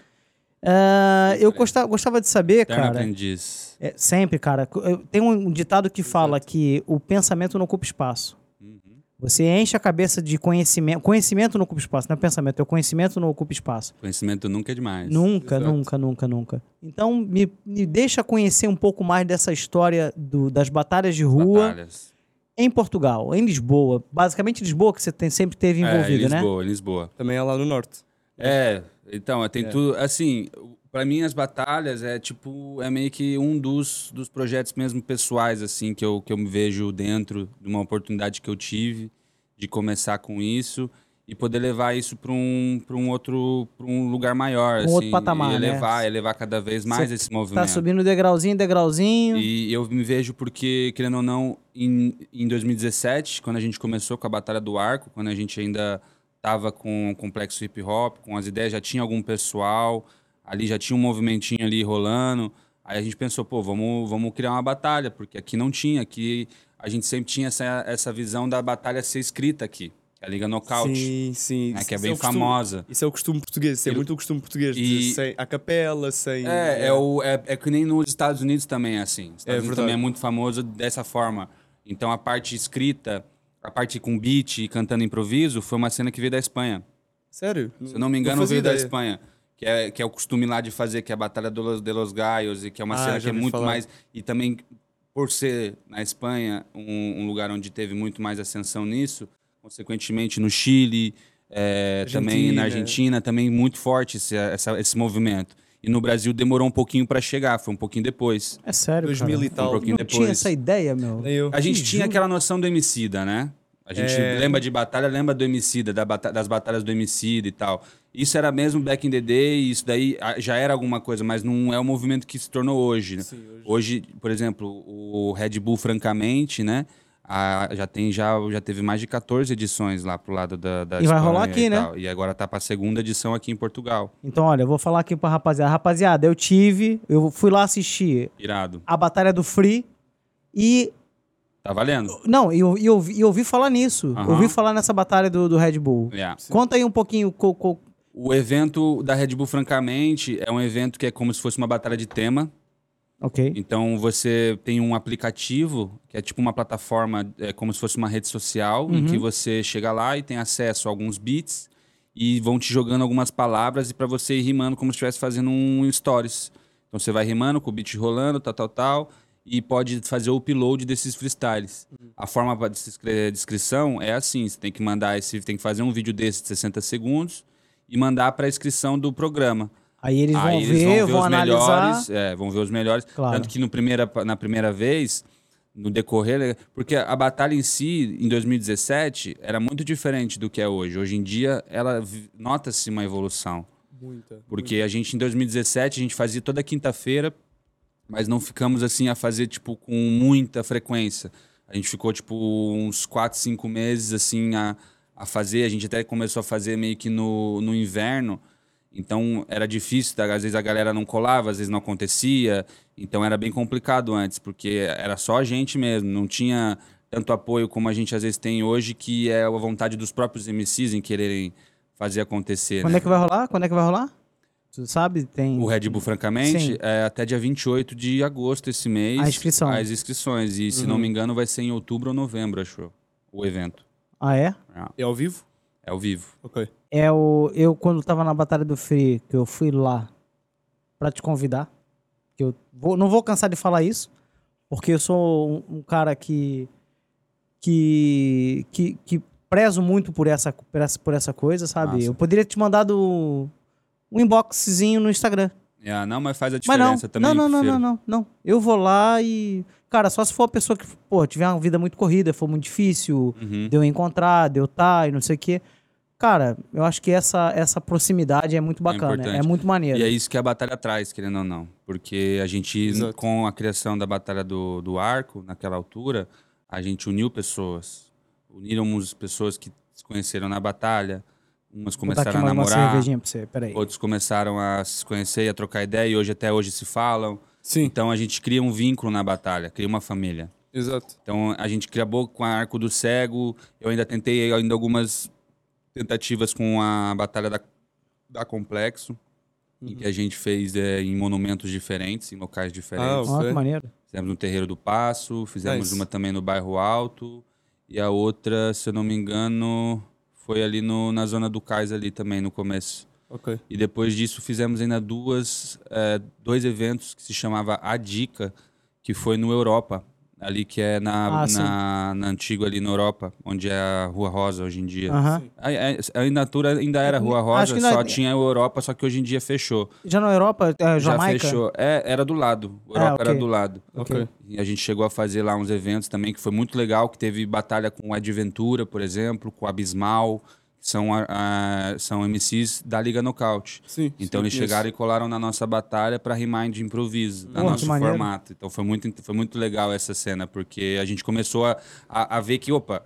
Ah, eu gostava, gostava de saber, Eterno cara. aprendiz. É, sempre, cara. eu- Tem um ditado que fala que o pensamento não ocupa espaço. Uhum. Você enche a cabeça de conhecimento. Conhecimento não ocupa espaço, não é pensamento, é o conhecimento não ocupa espaço. Conhecimento nunca é demais. Nunca, Exato. nunca, nunca, nunca. Então, me, me deixa conhecer um pouco mais dessa história do- das batalhas de rua Batalhas. em Portugal, em Lisboa. Basicamente Lisboa, que você tem, sempre teve envolvido, é, em né? Lisboa, em Lisboa. Também é lá no norte. É, então, tem É. tudo. Assim, pra mim, as batalhas é tipo, é meio que um dos, dos projetos mesmo pessoais, assim, que eu, que eu me vejo dentro de uma oportunidade que eu tive de começar com isso e poder levar isso para um, pra um outro pra um lugar maior, Um assim, outro patamar, e né? elevar, elevar cada vez mais esse movimento. Tá subindo degrauzinho, degrauzinho. E eu me vejo porque, querendo ou não, em, em 2017, quando a gente começou com a Batalha do Arco, quando a gente ainda tava com o complexo hip hop, com as ideias, já tinha algum pessoal, ali já tinha um movimentinho ali rolando. Aí a gente pensou, pô, vamos, vamos criar uma batalha, porque aqui não tinha, aqui a gente sempre tinha essa, essa visão da batalha ser escrita aqui, é a Liga Nocaute, Sim, sim. né, que é bem o costume- famosa. Isso é o costume português. Isso é muito o costume português. e- sem a capela, sem... É, é, o, é, é que nem nos Estados Unidos também é assim. Os Estados É Unidos verdade. também é muito famoso dessa forma. Então a parte escrita, a parte com beat e cantando improviso, foi uma cena que veio da Espanha. Sério? Se eu não me engano, fazia veio da ideia. Espanha. Que é, que é o costume lá de fazer, que é a Batalha de los, de los Gallos, e que é uma Ah, cena que é muito falar. mais. E também, por ser na Espanha um, um lugar onde teve muito mais ascensão nisso, consequentemente no Chile, é, também na Argentina. Também muito forte esse, essa- esse movimento. E no Brasil demorou um pouquinho para chegar, foi um pouquinho depois. É sério, 2000 cara. e tal. Um pouquinho Não tinha depois. essa ideia, meu. Eu. A gente tinha aquela noção do Emicida, né? A gente É. lembra de batalha, lembra do Emicida, da bata- das batalhas do Emicida e tal. Isso era mesmo back in the day, isso daí ah, já era alguma coisa, mas não é o movimento que se tornou hoje. né? Sim, hoje- Hoje, por exemplo, o Red Bull, francamente, né? ah, já tem já, já teve mais de 14 edições lá pro lado da, da E vai rolar aqui, e né? E agora tá pra segunda edição aqui em Portugal. Então, olha, eu vou falar aqui pra rapaziada. Rapaziada, eu tive, eu fui lá assistir Irado. a Batalha do Free e. Tá valendo? Não, e eu, eu, ouvi- eu ouvi falar nisso. Aham. Ouvi falar nessa batalha do, do Red Bull. Yeah. Conta aí um pouquinho. co- co- O evento da Red Bull, francamente, é um evento que é como se fosse uma batalha de tema. Ok. Então você tem um aplicativo que é tipo uma plataforma, é como se fosse uma rede social, em que você chega lá e tem acesso a alguns beats e vão te jogando algumas palavras e para você ir rimando como se estivesse fazendo um stories. Então você vai rimando com o beat rolando, tal, tal, tal, e pode fazer o upload desses freestyles. A forma para descrição é assim, você tem que mandar esse, tem que fazer um vídeo desse de 60 segundos e mandar para a inscrição do programa. Aí eles vão Aí ver, eles vão, os analisar. melhores, é, vão ver os melhores. Claro. Tanto que no primeira, na primeira vez, no decorrer, porque a batalha em si, em 2017, era muito diferente do que é hoje. Hoje em dia, ela nota-se uma evolução. Muita. Porque a gente, em 2017, a gente fazia toda quinta-feira, mas não ficamos assim a fazer, tipo, com muita frequência. A gente ficou, tipo, uns 4, 5 meses, assim, a, a fazer. A gente até começou a fazer meio que no, no inverno. Então, era difícil. tá? Às vezes a galera não colava, às vezes não acontecia. Então, era bem complicado antes, porque era só a gente mesmo. Não tinha tanto apoio como a gente às vezes tem hoje, que é a vontade dos próprios MCs em quererem fazer acontecer. Quando né? é que vai rolar? Quando é que vai rolar? Tu sabe? Tem. O Red Bull, francamente, Sim. é até dia 28 de agosto esse mês. A inscrição. As inscrições. E, se não me engano, vai ser em outubro ou novembro, acho, o evento. Ah, é? É ao vivo? É ao vivo. Ok. É o. Eu, quando tava na Batalha do Free, que eu fui lá pra te convidar. Que eu vou, não vou cansar de falar isso, porque eu sou um, um cara que. que. que, que prezo muito por essa, por essa, por essa coisa, sabe? Massa. Eu poderia te mandado um inboxzinho no Instagram. É, não, mas faz a Mas não, diferença também. não, não, não, não, não, não. Eu vou lá e. Cara, só se for uma pessoa que, pô, tiver uma vida muito corrida, for muito difícil, Uhum. de eu encontrar, de eu estar e não sei o quê. Cara, eu acho que essa, essa proximidade é muito bacana, é, importante. muito maneiro. E é isso que a batalha traz, querendo ou não. Porque a gente, Exato. com a criação da batalha do, do arco, naquela altura, a gente uniu pessoas. Uniramos pessoas que se conheceram na batalha. Umas começaram a uma, uma namorar, cervejinha pra você, peraí. outros começaram a se conhecer e a trocar ideia, e hoje até hoje se falam. Sim, Então a gente cria um vínculo na batalha, cria uma família. exato. Então a gente acabou com a Arco do Cego. Eu ainda tentei ainda algumas tentativas com a Batalha da, da Complexo, em que a gente fez é, em monumentos diferentes, em locais diferentes. Ah, que maneiro. Fizemos no Terreiro do Passo, fizemos Nice. uma também no Bairro Alto, e a outra, se eu não me engano, foi ali no, na Zona do Cais ali também, no começo. Ok. E depois disso fizemos ainda duas, é, dois eventos que se chamava A Dica, que foi no Europa, ali que é na, Ah, na, na antiga ali na Europa, onde é a Rua Rosa hoje em dia. Aham. A, a, a Inatura ainda era Rua Rosa, ainda- só tinha a Europa, só que hoje em dia fechou. Já na Europa, é, Já Jamaica? fechou. É, era do lado. A Ah, Europa era ok. do lado. Ok. E a gente chegou a fazer lá uns eventos também que foi muito legal, que teve batalha com o Adventura, por exemplo, com o Abismal, são, a- a- são MCs da Liga Nocaute. Sim. Então sim, eles chegaram e colaram na nossa batalha para rimar de improviso, no nosso maneiro. formato. Então foi muito, foi muito legal essa cena, porque a gente começou a, a, a ver que, opa,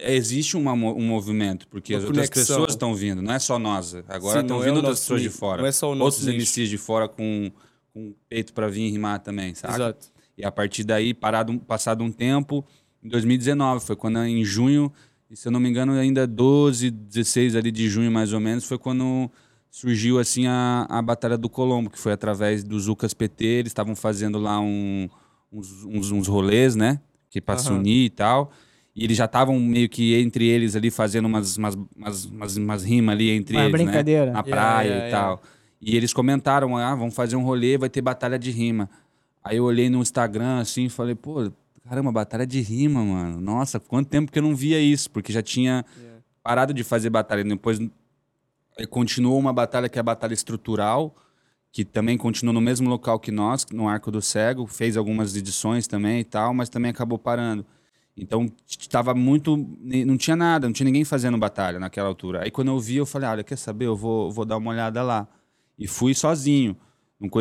existe uma um movimento, porque Uma as outras conexão. pessoas estão vindo, não é só nós. Agora estão é vindo o outras pessoas de nicho, fora. não é só o nosso Outros nicho. MCs de fora com, com peito para vir rimar também, sabe? Exato. E a partir daí, parado, passado um tempo, em 2019, foi quando em junho, e se eu não me engano, ainda 12, 16 ali de junho mais ou menos, foi quando surgiu assim a, a Batalha do Colombo, que foi através dos Ucas PT, eles estavam fazendo lá um- uns, uns, uns rolês, né? Que para se Aham. unir e tal. E eles já estavam meio que entre eles ali fazendo umas, umas, umas, umas, umas rimas ali entre Uma eles, brincadeira. né? Na Yeah, praia yeah, e yeah. tal. E eles comentaram, ah, vamos fazer um rolê, vai ter batalha de rima. Aí eu olhei no Instagram assim e falei, pô, caramba, batalha de rima, mano. Nossa, quanto tempo que eu não via isso, porque já tinha Yeah. parado de fazer batalha. Depois eh, continuou uma batalha que é a batalha estrutural, que também continuou no mesmo local que nós, no Arco do Cego, fez algumas edições também e tal, mas também acabou parando. Então estava muito. Não tinha nada, não tinha ninguém fazendo batalha naquela altura. Aí quando eu vi, eu falei, olha, quer saber? Eu vou, vou dar uma olhada lá. E fui sozinho.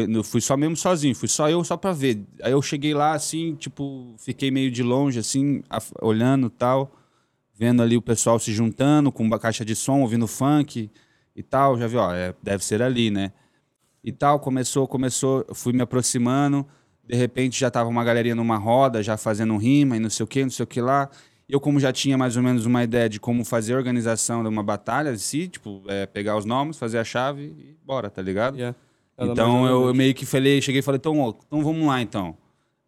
Não fui só mesmo sozinho, fui só eu só pra ver. Aí eu cheguei lá, assim, tipo, fiquei meio de longe, assim, olhando tal, vendo ali o pessoal se juntando com uma caixa de som, ouvindo funk e tal. Já vi, ó, é, deve ser ali, né? E tal, começou, começou, fui me aproximando, de repente já tava uma galerinha numa roda, já fazendo rima e não sei o que, não sei o que lá. Eu, como já tinha mais ou menos uma ideia de como fazer a organização de uma batalha, se, tipo, é, pegar os nomes, fazer a chave e bora, tá ligado? Yeah. Então eu, meio que falei, cheguei e falei, então, ó, então vamos lá então.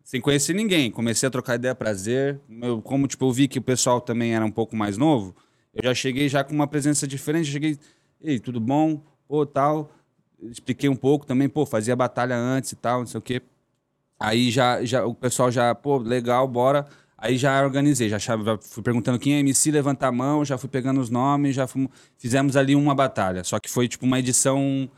Sem conhecer ninguém, comecei a trocar ideia, prazer. Eu, como tipo, eu vi que o pessoal também era um pouco mais novo, eu já cheguei já com uma presença diferente, cheguei, ei, tudo bom? Pô, tal. Expliquei um pouco também, pô, fazia batalha antes e tal, não sei o quê. Aí já, já o pessoal já, pô, legal, bora. Aí já organizei, já já fui perguntando quem é MC, levanta a mão, já fui pegando os nomes, já fomos, fizemos ali uma batalha. Só que foi tipo uma edição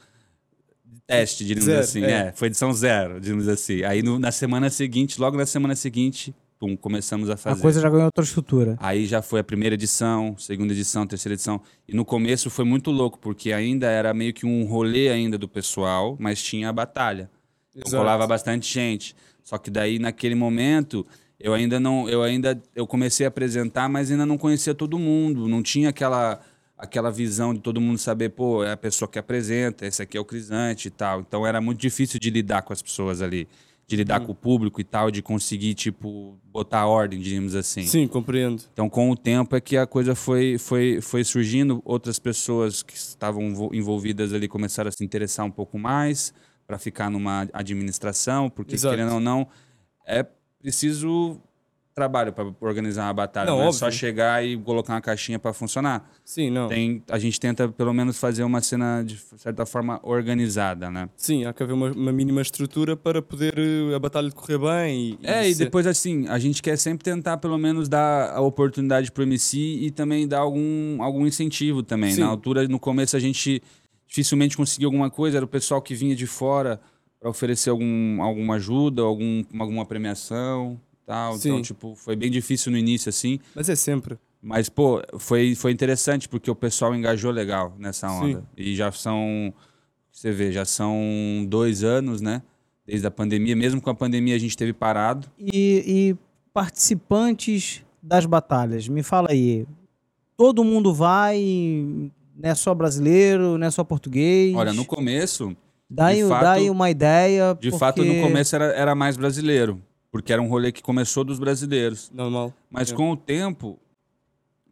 teste, diríamos Zero, assim. é. É. foi edição zero, diríamos assim. Aí no- na semana seguinte, logo na semana seguinte, pum, começamos a A fazer. coisa já ganhou outra estrutura. Aí já foi a primeira edição, segunda edição, terceira edição. E no começo foi muito louco, porque ainda era meio que um rolê ainda do pessoal, mas tinha a batalha. Então Exato. colava bastante gente. Só que daí naquele momento eu ainda não, eu ainda eu comecei a apresentar, mas ainda não conhecia todo mundo, não tinha aquela aquela visão de todo mundo saber, pô, é a pessoa que apresenta, esse aqui é o Crisante e tal. Então era muito difícil de lidar com as pessoas ali. de lidar com o público e tal, de conseguir, tipo, botar ordem, diríamos assim. Sim, compreendo. Então, com o tempo é que a coisa foi, foi, foi surgindo, outras pessoas que estavam envol- envolvidas ali começaram a se interessar um pouco mais para ficar numa administração, porque Exato. querendo ou não, é preciso trabalho para organizar uma batalha, Não, não, é só chegar e colocar uma caixinha para funcionar. Sim, não. Tem, a gente tenta pelo menos fazer uma cena de certa forma organizada, né? Sim, há que haver uma, uma mínima estrutura para poder eh, a batalha decorrer bem. E, É, e ser- depois assim, a gente quer sempre tentar pelo menos dar a oportunidade pro MC e também dar algum, algum incentivo também. Sim. Na altura, no começo, a gente dificilmente conseguia alguma coisa, era o pessoal que vinha de fora para oferecer algum, alguma ajuda, algum, alguma premiação tal. Então, Sim. tipo, foi bem difícil no início, assim. Mas é sempre. Mas, pô, foi, foi interessante porque o pessoal engajou legal nessa Sim. onda. E já são, você vê, já são dois anos, né? Desde a pandemia. Mesmo com a pandemia, a gente teve parado. E, e participantes das batalhas, me fala aí. Todo mundo vai, não é só brasileiro, não é só português. Olha, no começo, dá, de aí, fato- dá aí uma ideia. de porque- fato, no começo era, era mais brasileiro. Porque era um rolê que começou dos brasileiros. Normal. Mas É. com o tempo,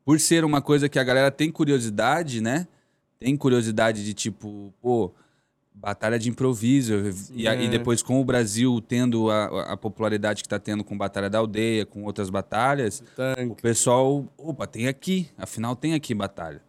por ser uma coisa que a galera tem curiosidade, né? Tem curiosidade de tipo, pô, batalha de improviso. E, a- e É. depois com o Brasil tendo a, a popularidade que tá tendo com Batalha da Aldeia, com outras batalhas, o pessoal, opa, tem aqui, afinal tem aqui batalha.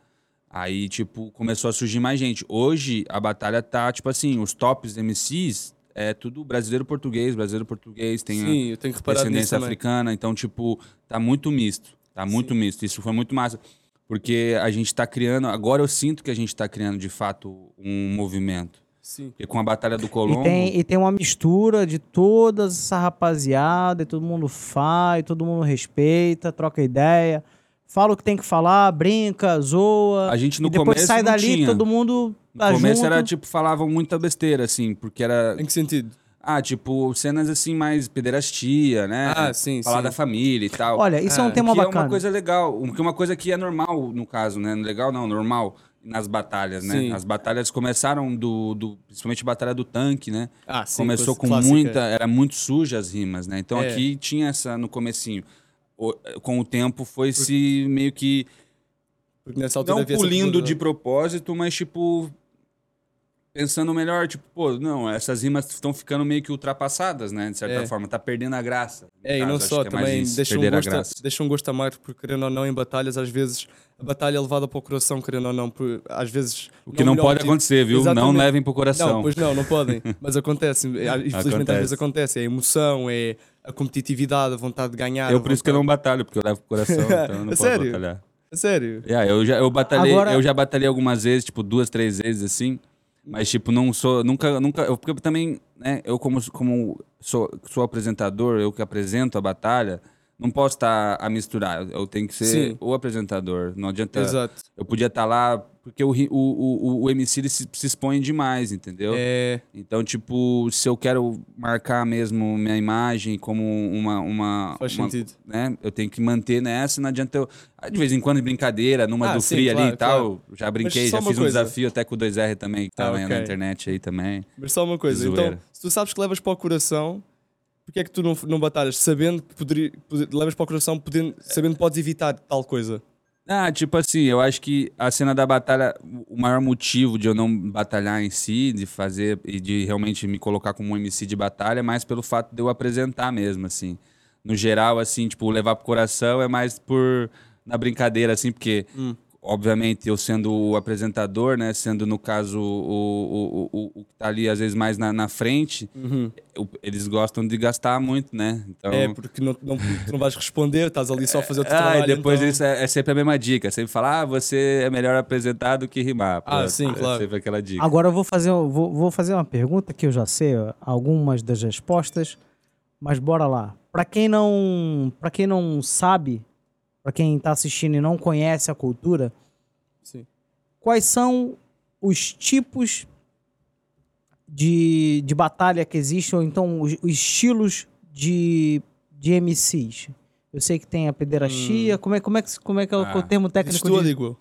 Aí, tipo, começou a surgir mais gente. Hoje, a batalha tá, tipo assim, os tops MCs é tudo brasileiro-português, brasileiro-português, tem Sim, eu tenho que reparar nisso descendência africana, então, tipo, tá muito misto. Tá muito misto. Isso foi muito massa. Porque a gente tá criando, agora eu sinto que a gente tá criando, de fato, um movimento. Sim. Porque com a Batalha do E Colombo... tem, e tem uma mistura de toda essa rapaziada, e todo mundo faz, e todo mundo respeita, troca ideia, fala o que tem que falar, brinca, zoa. A gente no e depois começo sai não dali, tinha. todo mundo tá No começo junto. era, tipo, falavam muita besteira, assim, porque era... Em que sentido? Ah, tipo, cenas assim mais pederastia, né? Ah, sim, Falar sim. da família e tal. Olha, isso é um Ah, tema que é bacana. uma coisa legal, que é uma coisa que é normal no caso, né? Legal não, normal nas batalhas, né? Sim. As batalhas começaram do, do principalmente a batalha do tanque, né? Ah, sim. Começou com clássica. muita, era muito suja as rimas, né? Então É. aqui tinha essa no comecinho. Com o tempo foi se meio que Porque nessa altura não pulindo cultura- de propósito, mas tipo pensando melhor, tipo, pô, não, essas rimas estão ficando meio que ultrapassadas, né? De certa É. forma, tá perdendo a graça. É, e caso, não acho só, é também deixa um, gosto, a- deixa um gosto amargo, porque querendo ou não, em batalhas, às vezes, a batalha é levada para o coração, querendo ou não, por, às vezes... O que não, melhor pode motivo. acontecer, viu? Não Exatamente. levem pro coração. Não, pois não, não podem. [laughs] Mas acontece. É, Infelizmente, Acontece. às vezes acontece. É a emoção, é a competitividade, a vontade de ganhar. eu por isso que eu não batalho, porque eu levo pro coração, [laughs] então eu não É posso sério? batalhar. É sério. Yeah, eu já eu batalhei, Agora- eu já batalhei algumas vezes, tipo duas, três vezes assim. Mas tipo não sou, nunca, nunca, eu, porque também, né? Eu como como sou, sou apresentador, eu que apresento a batalha, não posso estar a misturar. Eu tenho que ser Sim. o apresentador. Não adianta. Exato. Eu podia estar lá porque o, o, o, o- MC se, se expõe demais, entendeu? É, Então, tipo, se eu quero marcar mesmo minha imagem como uma. uma Faz uma- sentido. Né? Eu tenho que manter nessa, não adianta eu. Ah, De vez em quando, brincadeira, numa Ah, do sim, Free ali claro, e tal. claro. Já brinquei, já fiz um coisa. desafio até com o 2R também, que tá Ah, na- na internet aí também. mas só uma coisa. Zoeira. Então, se tu sabes que levas para o coração, porque é que tu não, não batalhas sabendo que poderia, poder- levas para o coração podendo, sabendo que podes evitar tal coisa? Ah, tipo assim, eu acho que a cena da batalha, o maior motivo de eu não batalhar em si, de fazer e de realmente me colocar como um MC de batalha, é mais pelo fato de eu apresentar mesmo, assim. No geral, assim, tipo, levar pro coração é mais por na brincadeira, assim, porque, obviamente, eu sendo o apresentador, né, sendo no caso o, o, o, o que tá ali às vezes mais na, na frente, eu- eles gostam de gastar muito, né? Então, É, porque não, não, tu não vais responder, estás ali só a fazer o teu ah, trabalho. e depois então... isso é, é sempre a mesma dica. Sempre falar, ah, você é melhor apresentar do que rimar. Ah, Pronto, sim, é claro. sempre aquela dica. Agora eu vou fazer, vou, vou fazer uma pergunta que eu já sei algumas das respostas, mas bora lá. Para quem não, para quem não sabe, para quem tá assistindo e não conhece a cultura, Sim. quais são os tipos de, de batalha que existem, ou então os, os estilos de, de MCs? Eu sei que tem a pederastia, como, é, como, é que, como é que é o Ah, termo técnico? Estou, de-.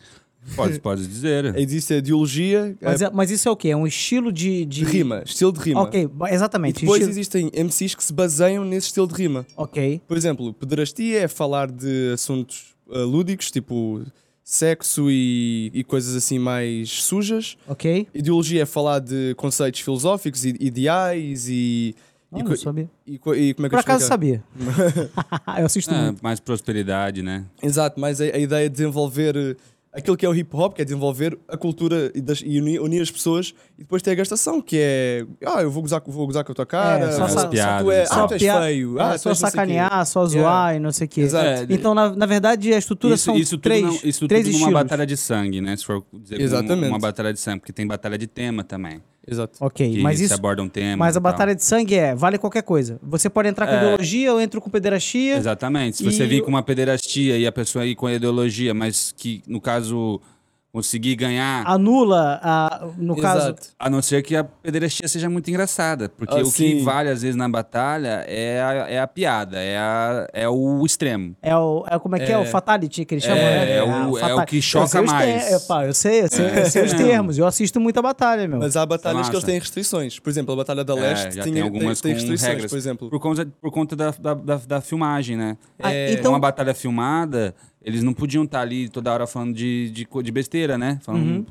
Pode, pode dizer. Existe a ideologia Mas, é- mas isso é o quê? É um estilo de. de de... rima, estilo de rima. Ok, ba- E exatamente. depois estilo- existem MCs que se baseiam nesse estilo de rima. Ok. Por exemplo, pederastia é falar de assuntos eh, lúdicos, tipo sexo e, e coisas assim mais sujas. Ok. Ideologia é falar de conceitos filosóficos e ideais e. Não, e, não sabia. e e como é que Por eu acaso sabia. [laughs] [laughs] eu assisto muito. mais prosperidade, né? Exato, mas a, a ideia de desenvolver eh, aquilo que é o hip hop, que é desenvolver a cultura e, das- e unir, unir as pessoas, e depois tem a gastação, que é ah, eu vou gozar, com- vou gozar com a tua cara, É, só ah, tu piadas, é, só ah, tu és pia- feio, é, ah, tu só és não sei quê. sacanear, só zoar e não sei o quê. Exato. É, Então, na, na verdade, a estrutura Isso, são isso tudo, três, não- isso três tudo numa estilos. batalha de sangue, né? Se for dizer Exatamente. uma batalha de sangue, porque tem batalha de tema também. Exato. Ok, Que mas isso... aborda um tema. Mas a tal. batalha de sangue é, vale qualquer coisa. Você pode entrar com É. ideologia, eu entro com pederastia. Exatamente. Se você vir com uma pederastia e a pessoa ir com a ideologia, mas que, no caso, conseguir ganhar, Anula, a, no caso... Exato. a não ser que a pederastia seja muito engraçada. Porque Ah, o que sim. vale, às vezes, na batalha é a, é a piada, é, a, é o extremo. É o, é como é que é, É. o fatality que eles chamam, né? é o- Ah, é o que choca eu mais. ter- é, pá, eu sei, eu sei, eu sei os É. termos. Eu assisto muita batalha, meu. Mas há batalhas que eles têm restrições. Por exemplo, a Batalha da É, Leste já tinha, tem algumas tem, tem restrições, regras. por exemplo. Por conta, por conta da, da, da, da filmagem, né? Ah, é- então, uma batalha filmada, eles não podiam estar ali toda hora falando de, de, de besteira, né? Falando Uhum.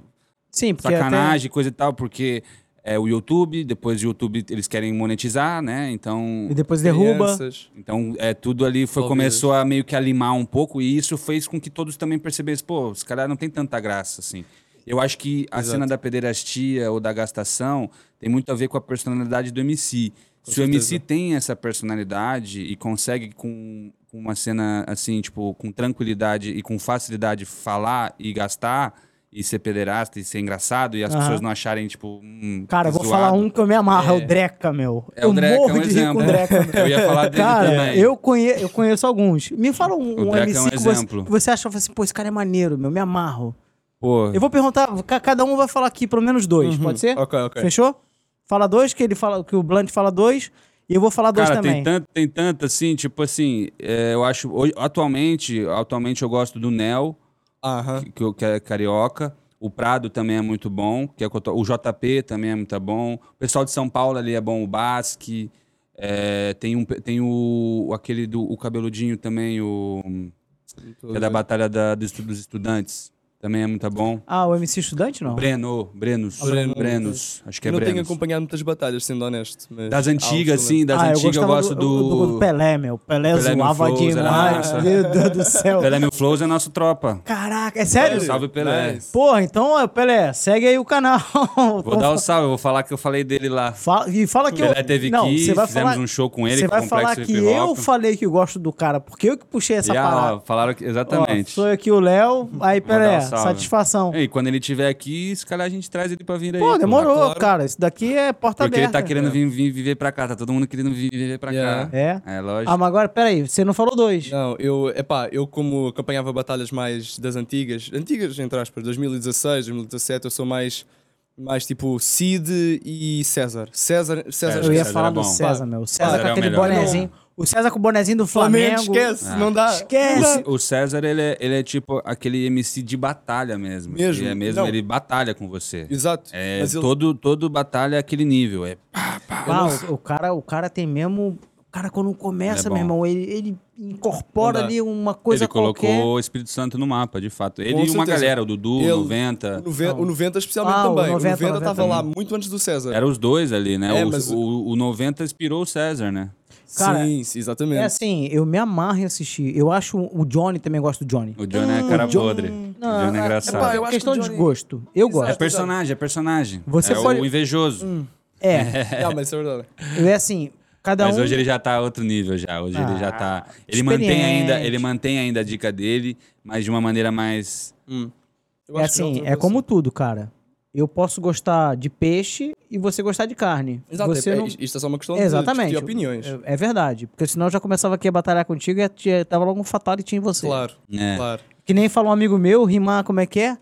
sim, porque sacanagem, coisa e tal, porque é o YouTube, depois o YouTube eles querem monetizar, né? Então, até... E depois derruba. Crianças. então é tudo ali foi começou a meio que a limar um pouco e isso fez com que todos também percebessem, pô, os caras não tem tanta graça assim. Eu acho que a Exato. cena da pederastia ou da gastação tem muito a ver com a personalidade do MC. Se o MC certeza. tem essa personalidade e consegue com, com uma cena assim, tipo, com tranquilidade e com facilidade falar e gastar e ser pederasta e ser engraçado e as Aham. pessoas não acharem, tipo, hum, Cara, eu vou zoado. falar um que eu me amarro, é, o Dreca, meu. É, eu o Dreca é morro um de exemplo. o Dreca. Eu ia falar dele Cara, também. eu, conhe eu conheço alguns. Me fala um, um MC é um que, você, exemplo. que você acha assim, pô, esse cara é maneiro, meu, me amarro. Pô, Eu vou perguntar, ca- cada um vai falar aqui pelo menos dois, pode ser? Ok, ok. Fechou? Fala dois, que ele fala, que o Blunt fala dois, e eu vou falar dois Cara, também. tem tanto, tem tanto assim, tipo assim, é, eu acho, hoje- atualmente, atualmente eu gosto do Nel, Aham. que, eu- que é carioca, o Prado também é muito bom, que é o que JP também é muito bom, o pessoal de São Paulo ali é bom, o Basque, é, tem, um, tem o, aquele do o cabeludinho também, o, que é da Batalha da, dos dos Estudantes, também é muito bom. Ah, o MC Estudante não? Breno, Brenos, Breno. Brenos, acho que é Eu não tenho Brenos. acompanhado muitas batalhas, sendo honesto. mas Das antigas, que eu assim, das ah, eu antigas eu gostava gosto do, do, do Pelé, meu. Pelé, Pelé zoava Flows, era demais. massa. Meu Deus do céu. Pelé Mil Flows é nosso tropa. Caraca, é sério? Salve Pelé. Nice. Porra, então, Pelé, segue aí o canal. Vou dar o salve, eu vou falar que eu falei dele lá. Fala, e fala que Pelé eu... teve não, vai fizemos falar, um show com ele, Você vai falar Complexo que eu falei que gosto do cara, porque eu que puxei essa ah, parada. falaram que, exatamente. sou aqui o Léo, aí Pelé, um salve. satisfação. E quando ele estiver aqui, se calhar a gente traz ele pra vir aí. Pô, demorou, claro. cara. Isso daqui é porta Porque ele aberta. tá querendo vir, vir viver pra cá, tá todo mundo querendo vir viver pra Yeah. cá. É? É, lógico. Ah, mas agora, peraí, você não falou dois. Não, eu, epá, eu como acompanhava batalhas mais das antigas, antigas entre aspas, 2016, 2017, eu sou mais, mais tipo Cid e César. César, César, Eu ia César falar é do bom. César, meu. O César César com é o aquele melhor. O César com o bonezinho do Flamengo, Flamengo. esquece, Ah. não dá. Esquece. O, o César, ele é, ele é tipo aquele MC de batalha mesmo. Mesmo? Ele é mesmo, Não. ele batalha com você. Exato. É, Mas ele- todo, todo batalha é aquele nível. É Ah, o, o cara, o cara tem mesmo. O cara, quando começa, é meu irmão, ele, ele incorpora Não ali uma coisa ele colocou qualquer. o Espírito Santo no mapa, de fato. Ele Com e uma certeza. galera, o Dudu, Ele- o 90. O 90, o 90 especialmente Ah, o também. 90, o 90 estava 90. lá muito antes do César. Era os dois ali, né? É, o, mas- o, o 90 inspirou o César, né? Cara, sim, sim, exatamente. É assim, eu me amarro em assistir. Eu acho o Johnny também gosto do Johnny. O Johnny é cara John- podre. o Não, Johnny é é- engraçado. epá, É, eu acho questão que o de Johnny- gosto. Eu gosto. Exato. personagem, é personagem. Você é pode- o invejoso. É, [laughs] Não, mas isso é verdade. eu é assim, cada Mas um... hoje ele já tá a outro nível já. Hoje ele já Ah, tá. Ele mantém ainda, ele mantém ainda a dica dele, mas de uma maneira mais. Hum. Eu É acho que já assim, é como tudo, cara. Eu posso gostar de peixe e você gostar de carne. Exato, você é- não... isto é só uma questão de Exatamente. discutir opiniões. É, é verdade. Porque senão eu já começava aqui a batalhar contigo e tinha- tava logo um fatality em você. Claro, É. claro. Que nem falou um amigo meu, rimar como é que é?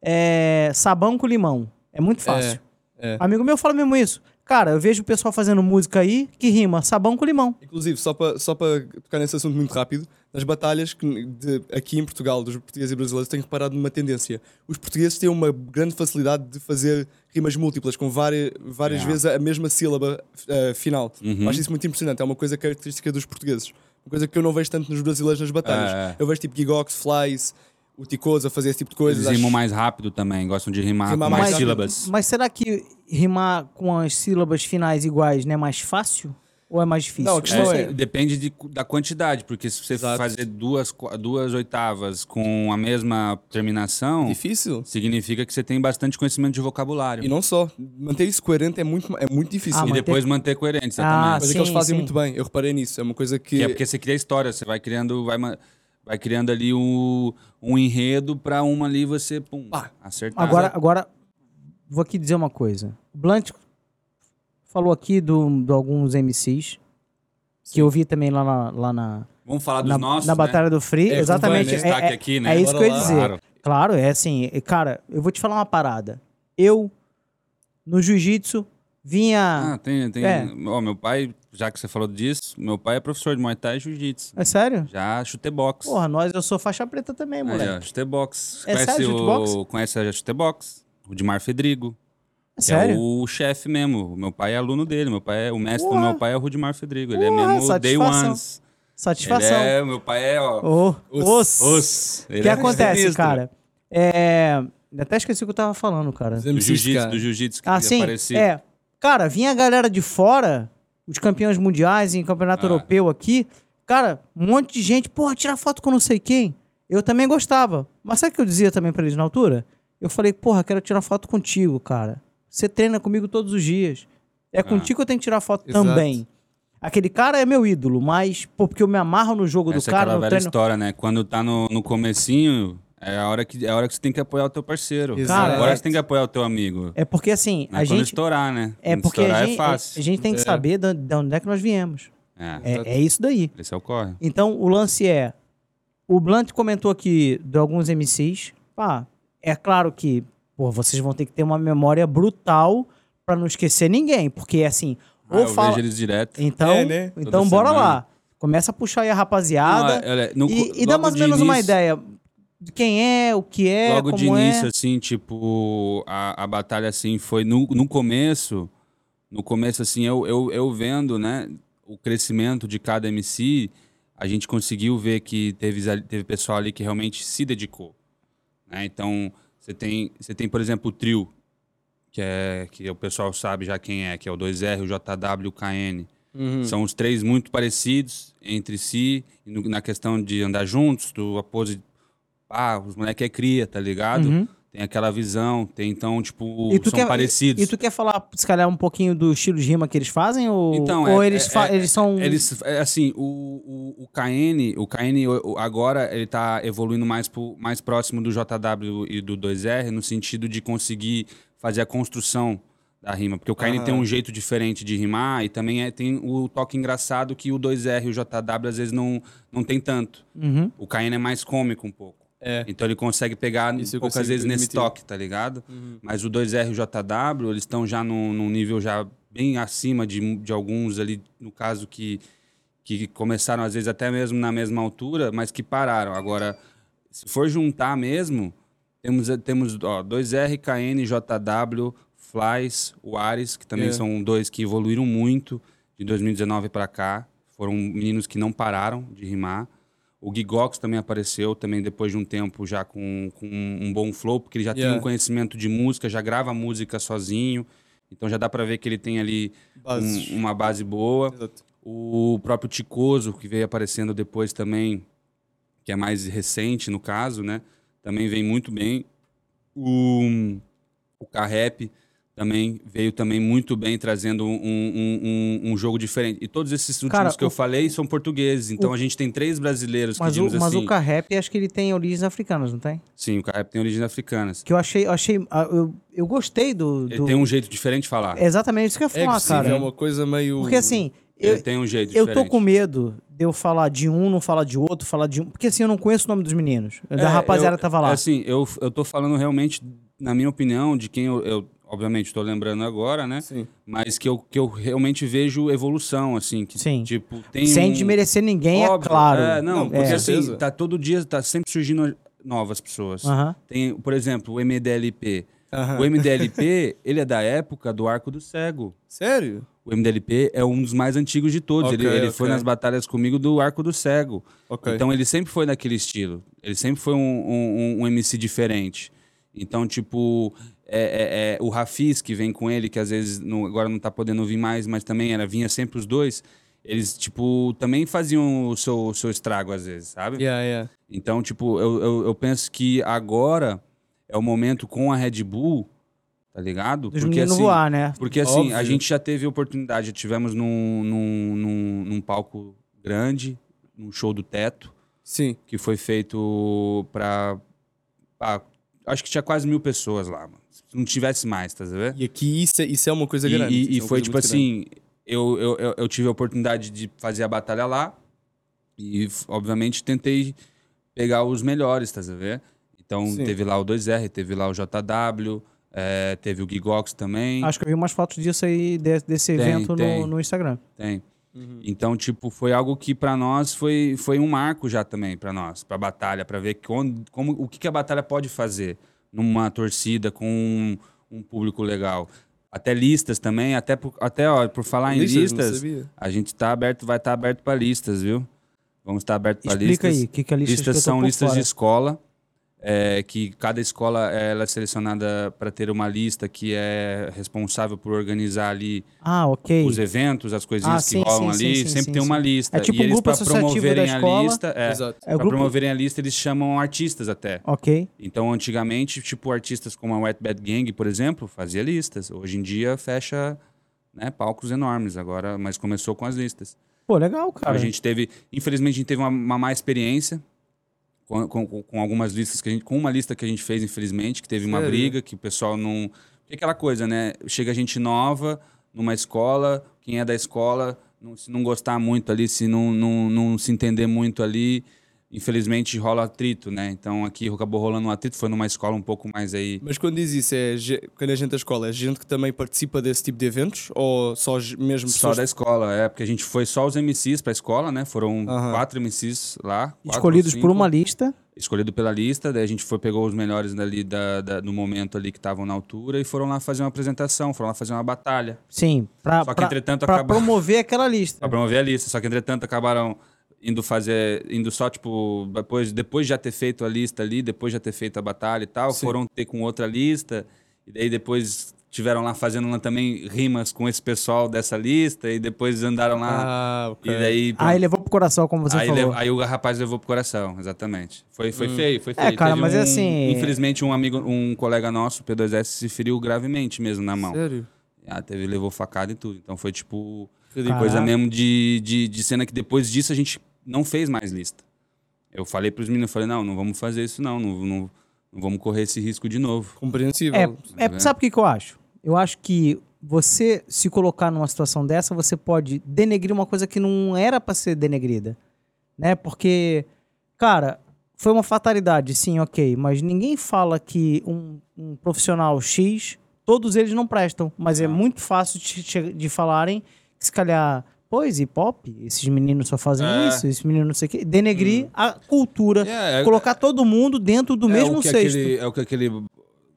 É sabão com limão. É muito fácil. É, é. Amigo meu fala mesmo isso. Cara, eu vejo o pessoal fazendo música aí que rima sabão com limão. Inclusive, só para só para tocar nesse assunto muito rápido, nas batalhas que de- aqui em Portugal, dos portugueses e brasileiros, tenho reparado numa tendência. Os portugueses têm uma grande facilidade de fazer rimas múltiplas, com várias, várias Yeah. vezes a mesma sílaba eh, final. Uhum. Acho isso muito impressionante. É uma coisa característica dos portugueses. Uma coisa que eu não vejo tanto nos brasileiros nas batalhas. É. Eu vejo tipo Gigox, Flies, o Ticoso a fazer esse tipo de coisas. Eles Acho- rimam mais rápido também, gostam de rimar, Rimar com mais mais sílabas. Mas será que rimar com as sílabas finais iguais não é mais fácil? Ou é mais difícil? Não, a questão sei. é- Depende de- da quantidade, porque se você Exato. fazer duas, duas oitavas com a mesma terminação, Difícil. significa que você tem bastante conhecimento de vocabulário. E não só. Manter isso coerente é muito, é muito difícil. Ah, E manter- depois manter coerente, Ah, exatamente. Mas é que eles sim, fazem sim. muito bem. Eu reparei nisso. É uma coisa que. Que é porque você cria história, você vai criando, vai, vai criando ali um, um enredo pra uma ali você, pum, Pá. acertar. Agora, agora, vou aqui dizer uma coisa. O Blunt falou aqui do, de alguns MCs, que eu vi também lá na, lá na, Vamos falar dos na, nossos, na né? Batalha do Free. É, Exatamente. É, é- aqui, né? é isso que eu ia dizer. Claro. Claro, é assim. é, Cara, eu vou te falar uma parada. Eu, no jiu-jitsu, vinha. Ah, tem, tem. É. Ó, meu pai, já que você falou disso, meu pai é professor de Muay Thai e Jiu-Jitsu. É sério? Já chutei box. Porra, nós, eu sou faixa preta também, Aí, moleque. ó, chutei box. É conhece sério, o? Conhece a chutei box? O Dimar Fedrigo. É sério? é o chefe mesmo. O meu pai é aluno dele. Meu pai é, o mestre do meu pai é o Rudimar Fedrigo. Ele é mesmo day satisfação. ones. Satisfação. Ele é, meu pai é, ó. Ô, os. Os. O que acontece, cara? É. Até esqueci o que eu tava falando, cara. Os Do jiu-jitsu, do jiu-jitsu que Ah, sim. aparecia. É. Cara, vinha a galera de fora, os campeões mundiais em campeonato Ah. europeu aqui. Cara, um monte de gente, porra, tirar foto com não sei quem. Eu também gostava. Mas sabe o que eu dizia também pra eles na altura? Eu falei, porra, quero tirar foto contigo, cara. Você treina comigo todos os dias. É contigo que eu tenho que tirar foto Exato. também. Aquele cara é meu ídolo, mas, pô, porque eu me amarro no jogo Essa do é cara, aquela no velha treino. história, né? Quando tá no, no comecinho, é a, hora que, é a hora que você tem que apoiar o teu parceiro. Exato. Agora você tem que apoiar o teu amigo. É porque assim, Não a é gente. estourar, né? É Quando porque estourar a gente, é fácil. a gente tem que É. saber de de onde é que nós viemos. É, É, é isso daí. esse é o corre. Então, o lance é. O Blunt comentou aqui de alguns MCs. Pá, é claro que pô, vocês vão ter que ter uma memória brutal pra não esquecer ninguém. Porque, assim, Ah, ou eu fala. vejo eles direto. Então, É, né? então Toda bora semana. lá. Começa a puxar aí a rapaziada. Não, olha, no e e dá mais ou menos uma início- ideia de quem é, o que é, Logo como de início, é. assim, tipo, a, a batalha, assim, foi no, no começo, no começo, assim, eu, eu, eu vendo, né, o crescimento de cada MC, a gente conseguiu ver que teve, teve pessoal ali que realmente se dedicou, né? Então, você tem, você tem, por exemplo, o trio, que é que o pessoal sabe já quem é, que é o 2R, o JW, o KN. Uhum. São os três muito parecidos entre si, no- na questão de andar juntos, do a pose. Ah, os moleques é cria, tá ligado? Uhum. Tem aquela visão, tem então, tipo, E são quer- parecidos. E tu quer falar, se calhar, um pouquinho do estilo de rima que eles fazem? Ou, Então, ou é- eles, é- é- eles são. Eles, é assim, o, o, o KN, o KN agora ele tá evoluindo mais, pro, mais próximo do JW e do 2R, no sentido de conseguir fazer a construção da rima. Porque o KN Aham. tem um jeito diferente de rimar e também é, tem o toque engraçado que o 2R e o JW às vezes não, não tem tanto. Uhum. O KN é mais cômico um pouco. É. Então ele consegue pegar Isso poucas vezes nesse admitir. toque, tá ligado? Uhum. Mas o 2R e o JW, eles estão já num, num nível já bem acima de, de alguns ali, no caso, que, que começaram às vezes até mesmo na mesma altura, mas que pararam. Agora, se for juntar mesmo, temos, temos ó, 2R, KN, JW, Flies, o Ares, que também É. são dois que evoluíram muito de 2019 para cá. Foram meninos que não pararam de rimar. O Gigox também apareceu, também depois de um tempo já com, com um bom flow, porque ele já tem Yeah. um conhecimento de música, já grava música sozinho. Então já dá pra ver que ele tem ali Bases. um- uma base boa. Exato. O próprio Ticoso, que veio aparecendo depois também, que é mais recente no caso, né? Também vem muito bem. O, o Carrep também veio também muito bem, trazendo um, um, um, um jogo diferente. E todos esses últimos Cara, que o- eu falei são portugueses. Então a gente tem três brasileiros que Mas, o, digamos mas assim... o Carrap, acho que ele tem origens africanas, não tem? Sim, o Carrep tem origens africanas. Que eu achei. Eu, achei, ah, eu, eu gostei do. Ele do- tem um jeito diferente de falar. É exatamente isso que eu ia É falar, agressivo, cara. é uma coisa meio. Porque assim, eu, Ele tem um jeito eu diferente. tô com medo de eu falar de um, não falar de outro, falar de um. Porque assim, eu não conheço o nome dos meninos. Da É, rapaziada eu- que tava lá. Assim, eu, eu tô falando realmente, na minha opinião, de quem eu, eu- obviamente estou lembrando agora, né? Sim. Mas que eu, que eu realmente vejo evolução, assim. Que, Sim. Tipo, tem Sem um... desmerecer ninguém, Óbvio, é claro. É, não, porque certeza. assim, tá todo dia, tá sempre surgindo novas pessoas. Aham. Tem, por exemplo, o MDLP. O MDLP, [laughs] ele é da época do Arco do Cego. Sério? O MDLP é um dos mais antigos de todos. Ok, ele ele ok. foi nas batalhas comigo do Arco do Cego. Ok. Então ele sempre foi naquele estilo. Ele sempre foi um, um, um MC diferente. Então, tipo, é, é- é, o Rafis, que vem com ele, que às vezes não- agora não tá podendo vir mais, mas também era, vinha sempre os dois. Eles, tipo, também faziam o seu, o seu estrago às vezes, sabe? Yeah, yeah. Então, tipo, eu, eu, eu penso que agora é o momento com a Red Bull, tá ligado? Dos meninos voar, né? porque assim, a Óbvio. gente já teve oportunidade, já tivemos num, num, num, num palco grande, num show do teto, Sim. que foi feito pra. pra- acho que tinha quase mil pessoas lá, mano. Não tivesse mais, tá vendo? E aqui isso é, isso é uma coisa E, grande. e- e é uma foi tipo assim: eu, eu, eu, eu tive a oportunidade de fazer a batalha lá e, obviamente, tentei pegar os melhores, tá vendo? Então, Sim. teve lá o 2R, teve lá o JW, eh, teve o Gigox também. Acho que eu vi umas fotos disso aí, de- desse Tem, evento tem. No, no Instagram. Tem. Uhum. Então, tipo, foi algo que pra nós foi, foi um marco já também pra nós, pra batalha, pra ver como, como, o que, que a batalha pode fazer numa torcida com um, um público legal. Até listas também, até por, até, ó, por falar em Listas, não listas, a gente tá aberto, vai estar aberto pra listas, viu? Vamos estar aberto pra Explica listas. aí, o que, que é listas, Listas são listas fora. de escola, é, que cada escola ela é selecionada para ter uma lista que é responsável por organizar ali Ah, ok. os eventos, as coisinhas Ah, que sim, rolam sim, ali, sim, sempre sim, tem uma lista. É tipo e um eles, associativo promoverem da a lista, é, Exato. É grupo... promoverem a lista, eles chamam artistas até. Ok. Então, antigamente, tipo, artistas como a Wet Bad Gang, por exemplo, fazia listas. Hoje em dia, fecha né, palcos enormes agora, mas começou com as listas. Pô, legal, Então, cara. a gente teve, infelizmente, a gente teve uma, uma má experiência com, com, com- algumas listas que a gente, com uma lista que a gente fez, infelizmente, que teve uma Sério? briga, que o pessoal não. É aquela coisa, né? Chega gente nova numa escola, quem é da escola, não, se não gostar muito ali, se não, não, não se entender muito ali, infelizmente rola atrito, né? Então aqui acabou rolando um atrito, foi numa escola um pouco mais aí. Mas quando diz isso, é quando é gente da escola, é gente que também participa desse tipo de eventos? Ou só mesmo Só pessoas? da escola, é, porque a gente foi só os MCs pra escola, né? Foram quatro MCs lá. quatro Escolhidos por cinco. uma lista. escolhido pela lista, daí a gente foi, pegou os melhores dali da, da- do momento ali que estavam na altura e foram lá fazer uma apresentação, foram lá fazer uma batalha. Sim, pra, Só que, pra, entretanto, pra acabou- promover aquela lista. Pra promover a lista. Só que, entretanto, acabaram indo fazer, indo só, tipo, depois, depois de já ter feito a lista ali, depois de já ter feito a batalha e tal, Sim. foram ter com outra lista, e daí depois tiveram lá fazendo lá também rimas com esse pessoal dessa lista, e depois andaram lá, Ah, ok. e daí... Aí levou pro coração, como você aí, falou. aí o rapaz levou pro coração, exatamente. Foi, foi Hum. feio, foi É, feio. cara, Teve mas é um- assim- Infelizmente, um amigo, um colega nosso, P2S, se feriu gravemente mesmo na mão. Sério? Ah, teve, levou facada e tudo. Então foi tipo. Ridículo. Coisa Caraca. mesmo de, de, de cena que depois disso a gente não fez mais lista. Eu falei pros meninos, eu falei, não, não vamos fazer isso não, não, não, não vamos correr esse risco de novo. Compreensível. É, é, sabe o que, que eu acho? Eu acho que você se colocar numa situação dessa, você pode denegrir uma coisa que não era pra ser denegrida, né? Porque, cara, foi uma fatalidade, sim, ok, mas ninguém fala que um, um profissional X, todos eles não prestam, mas é muito fácil de, de falarem que se calhar, pois, hip hop, esses meninos só fazem É. isso, esses meninos não sei o quê, denegrir a cultura, É, é- colocar todo mundo dentro do é mesmo o que cesto. Aquele, é o que aquele.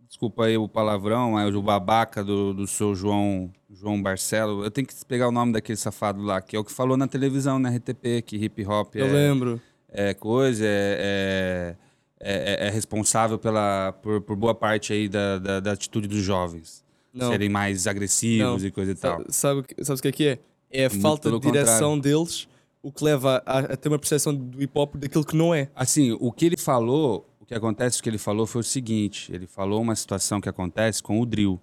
Desculpa aí o palavrão, mas o babaca do, do seu João, João Barcelo. Eu tenho que pegar o nome daquele safado lá, que é o que falou na televisão, na RTP, que hip hop Eu é, lembro. é coisa, é, é, é- é responsável pela, por, por boa parte aí da, da, da atitude dos jovens. Não. Serem mais agressivos Não. e coisa e tal. Sabe, sabe, o que- sabes o que é que é? A Muito falta de direção deles o que leva a, a ter uma percepção do hip hop daquilo que não é. Assim, o que ele falou, o que acontece, o que ele falou foi o seguinte: ele falou uma situação que acontece com o drill.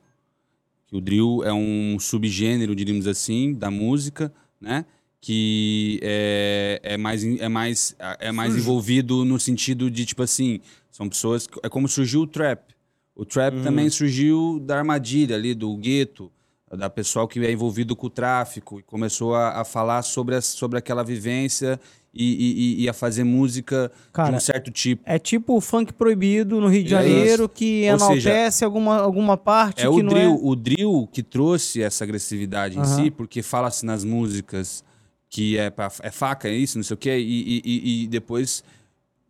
Que o drill é um subgênero, diríamos assim, da música, né? Que é, é mais, é mais, é mais envolvido no sentido de, tipo assim, são pessoas. É como surgiu o trap. O trap também surgiu da armadilha ali, do gueto, da pessoal que é envolvido com o tráfico e começou a, a falar sobre, as- sobre aquela vivência e, e- e a fazer música de Cara, um certo tipo. É tipo o funk proibido no Rio de É Janeiro, que Ou seja, enaltece alguma, alguma parte É que o não drill, é... o drill que trouxe essa agressividade em Aham. si, porque fala-se nas músicas que é, pra, é faca, é isso, não sei o quê, e- e depois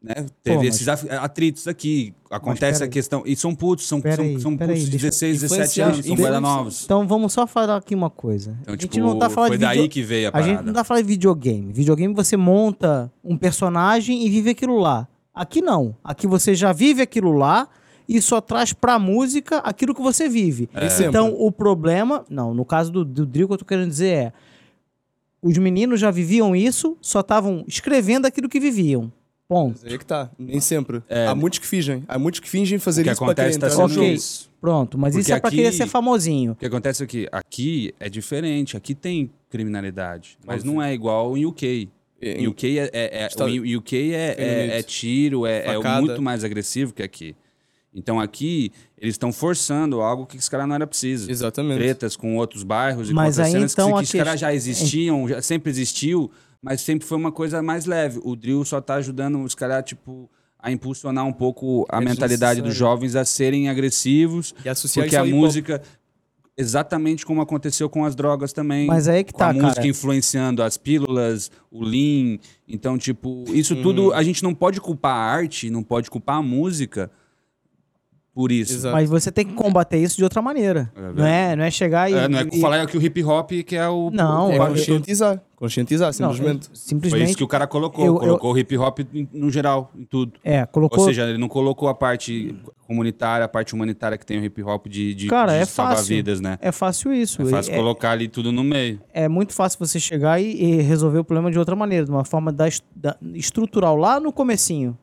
né, teve mas- esses atritos aqui. Acontece a questão. E são putos, são, são, são peraí, putos de deixa- 16, 17 influenciados, anos, são guarda novos. Então vamos só falar aqui uma coisa. Então, a tipo, gente não tá falando foi de daí video- que veio a A parada. gente não tá falando de videogame. Videogame você monta um personagem e vive aquilo lá. Aqui não. Aqui você já vive aquilo lá e só traz pra música aquilo que você vive. É. Então o problema, não, no caso do, do drill que eu tô querendo dizer é os meninos já viviam isso, só estavam escrevendo aquilo que viviam. Ponto. Mas aí é que tá. Nem sempre. É. Há muitos que fingem. Há muitos que fingem O fazer que isso para querer acontece tá entrar no sendo Ok. jogo. isso. Pronto, mas isso Porque é pra aqui- querer ser famosinho. O que acontece aqui? Aqui é diferente, aqui tem criminalidade, mas não é igual em UK. Em- UK é, é, é, o UK é, é, é tiro, é, é muito mais agressivo que aqui. Então aqui eles estão forçando algo que esse cara não era preciso. Exatamente. Tretas com outros bairros e Mas com outras aí, cenas então, que, que os caras já existiam, já sempre existiu, mas sempre foi uma coisa mais leve. O drill só tá ajudando os caras, tipo, a impulsionar um pouco a É mentalidade dos necessário. jovens a serem agressivos, E associar porque isso a música, exatamente como aconteceu com as drogas também. Mas aí que com tá, a música cara. influenciando as pílulas, o lean. Então, tipo, isso Uhum. tudo a gente não pode culpar a arte, não pode culpar a música por isso. Exato. Mas você tem que combater isso de outra maneira. É não, é, não é chegar e. É, não é e- falar que o hip hop que é o. Não, o É eu- conscientizar. Conscientizar, Não, simplesmente. eu- Foi simplesmente. isso que o cara colocou. Eu- eu- colocou o hip hop no geral, em tudo. É, colocou. Ou seja, ele não colocou a parte comunitária, a parte humanitária que tem o hip hop de, de, Cara, de é salvar fácil. vidas, né? É fácil isso. É fácil É- colocar ali tudo no meio. é muito fácil você chegar e, e resolver o problema de outra maneira, de uma forma da, da- estrutural, lá no comecinho.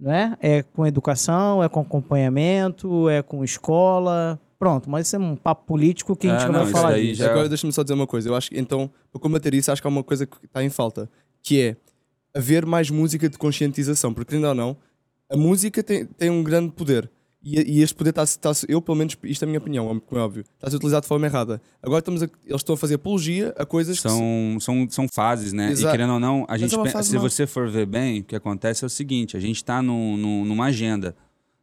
Não é? É com educação, é com acompanhamento, é com escola. Pronto, mas isso é um papo político que a gente É, não, vai falar daí disso. já- Agora deixa-me só dizer uma coisa. Eu acho que, então, para combater isso, acho que há uma coisa que está em falta, que é haver mais música de conscientização, porque ainda ou não, a música tem, tem um grande poder. E, e este poder está está eu pelo menos, isto é a minha opinião, como é óbvio, está a ser utilizado de forma errada. Agora estamos a- eles estão a fazer apologia a coisas que São, são, são fases, né? Exato. E querendo ou não, a gente é se você for ver bem, o que acontece é o seguinte: a gente está numa agenda.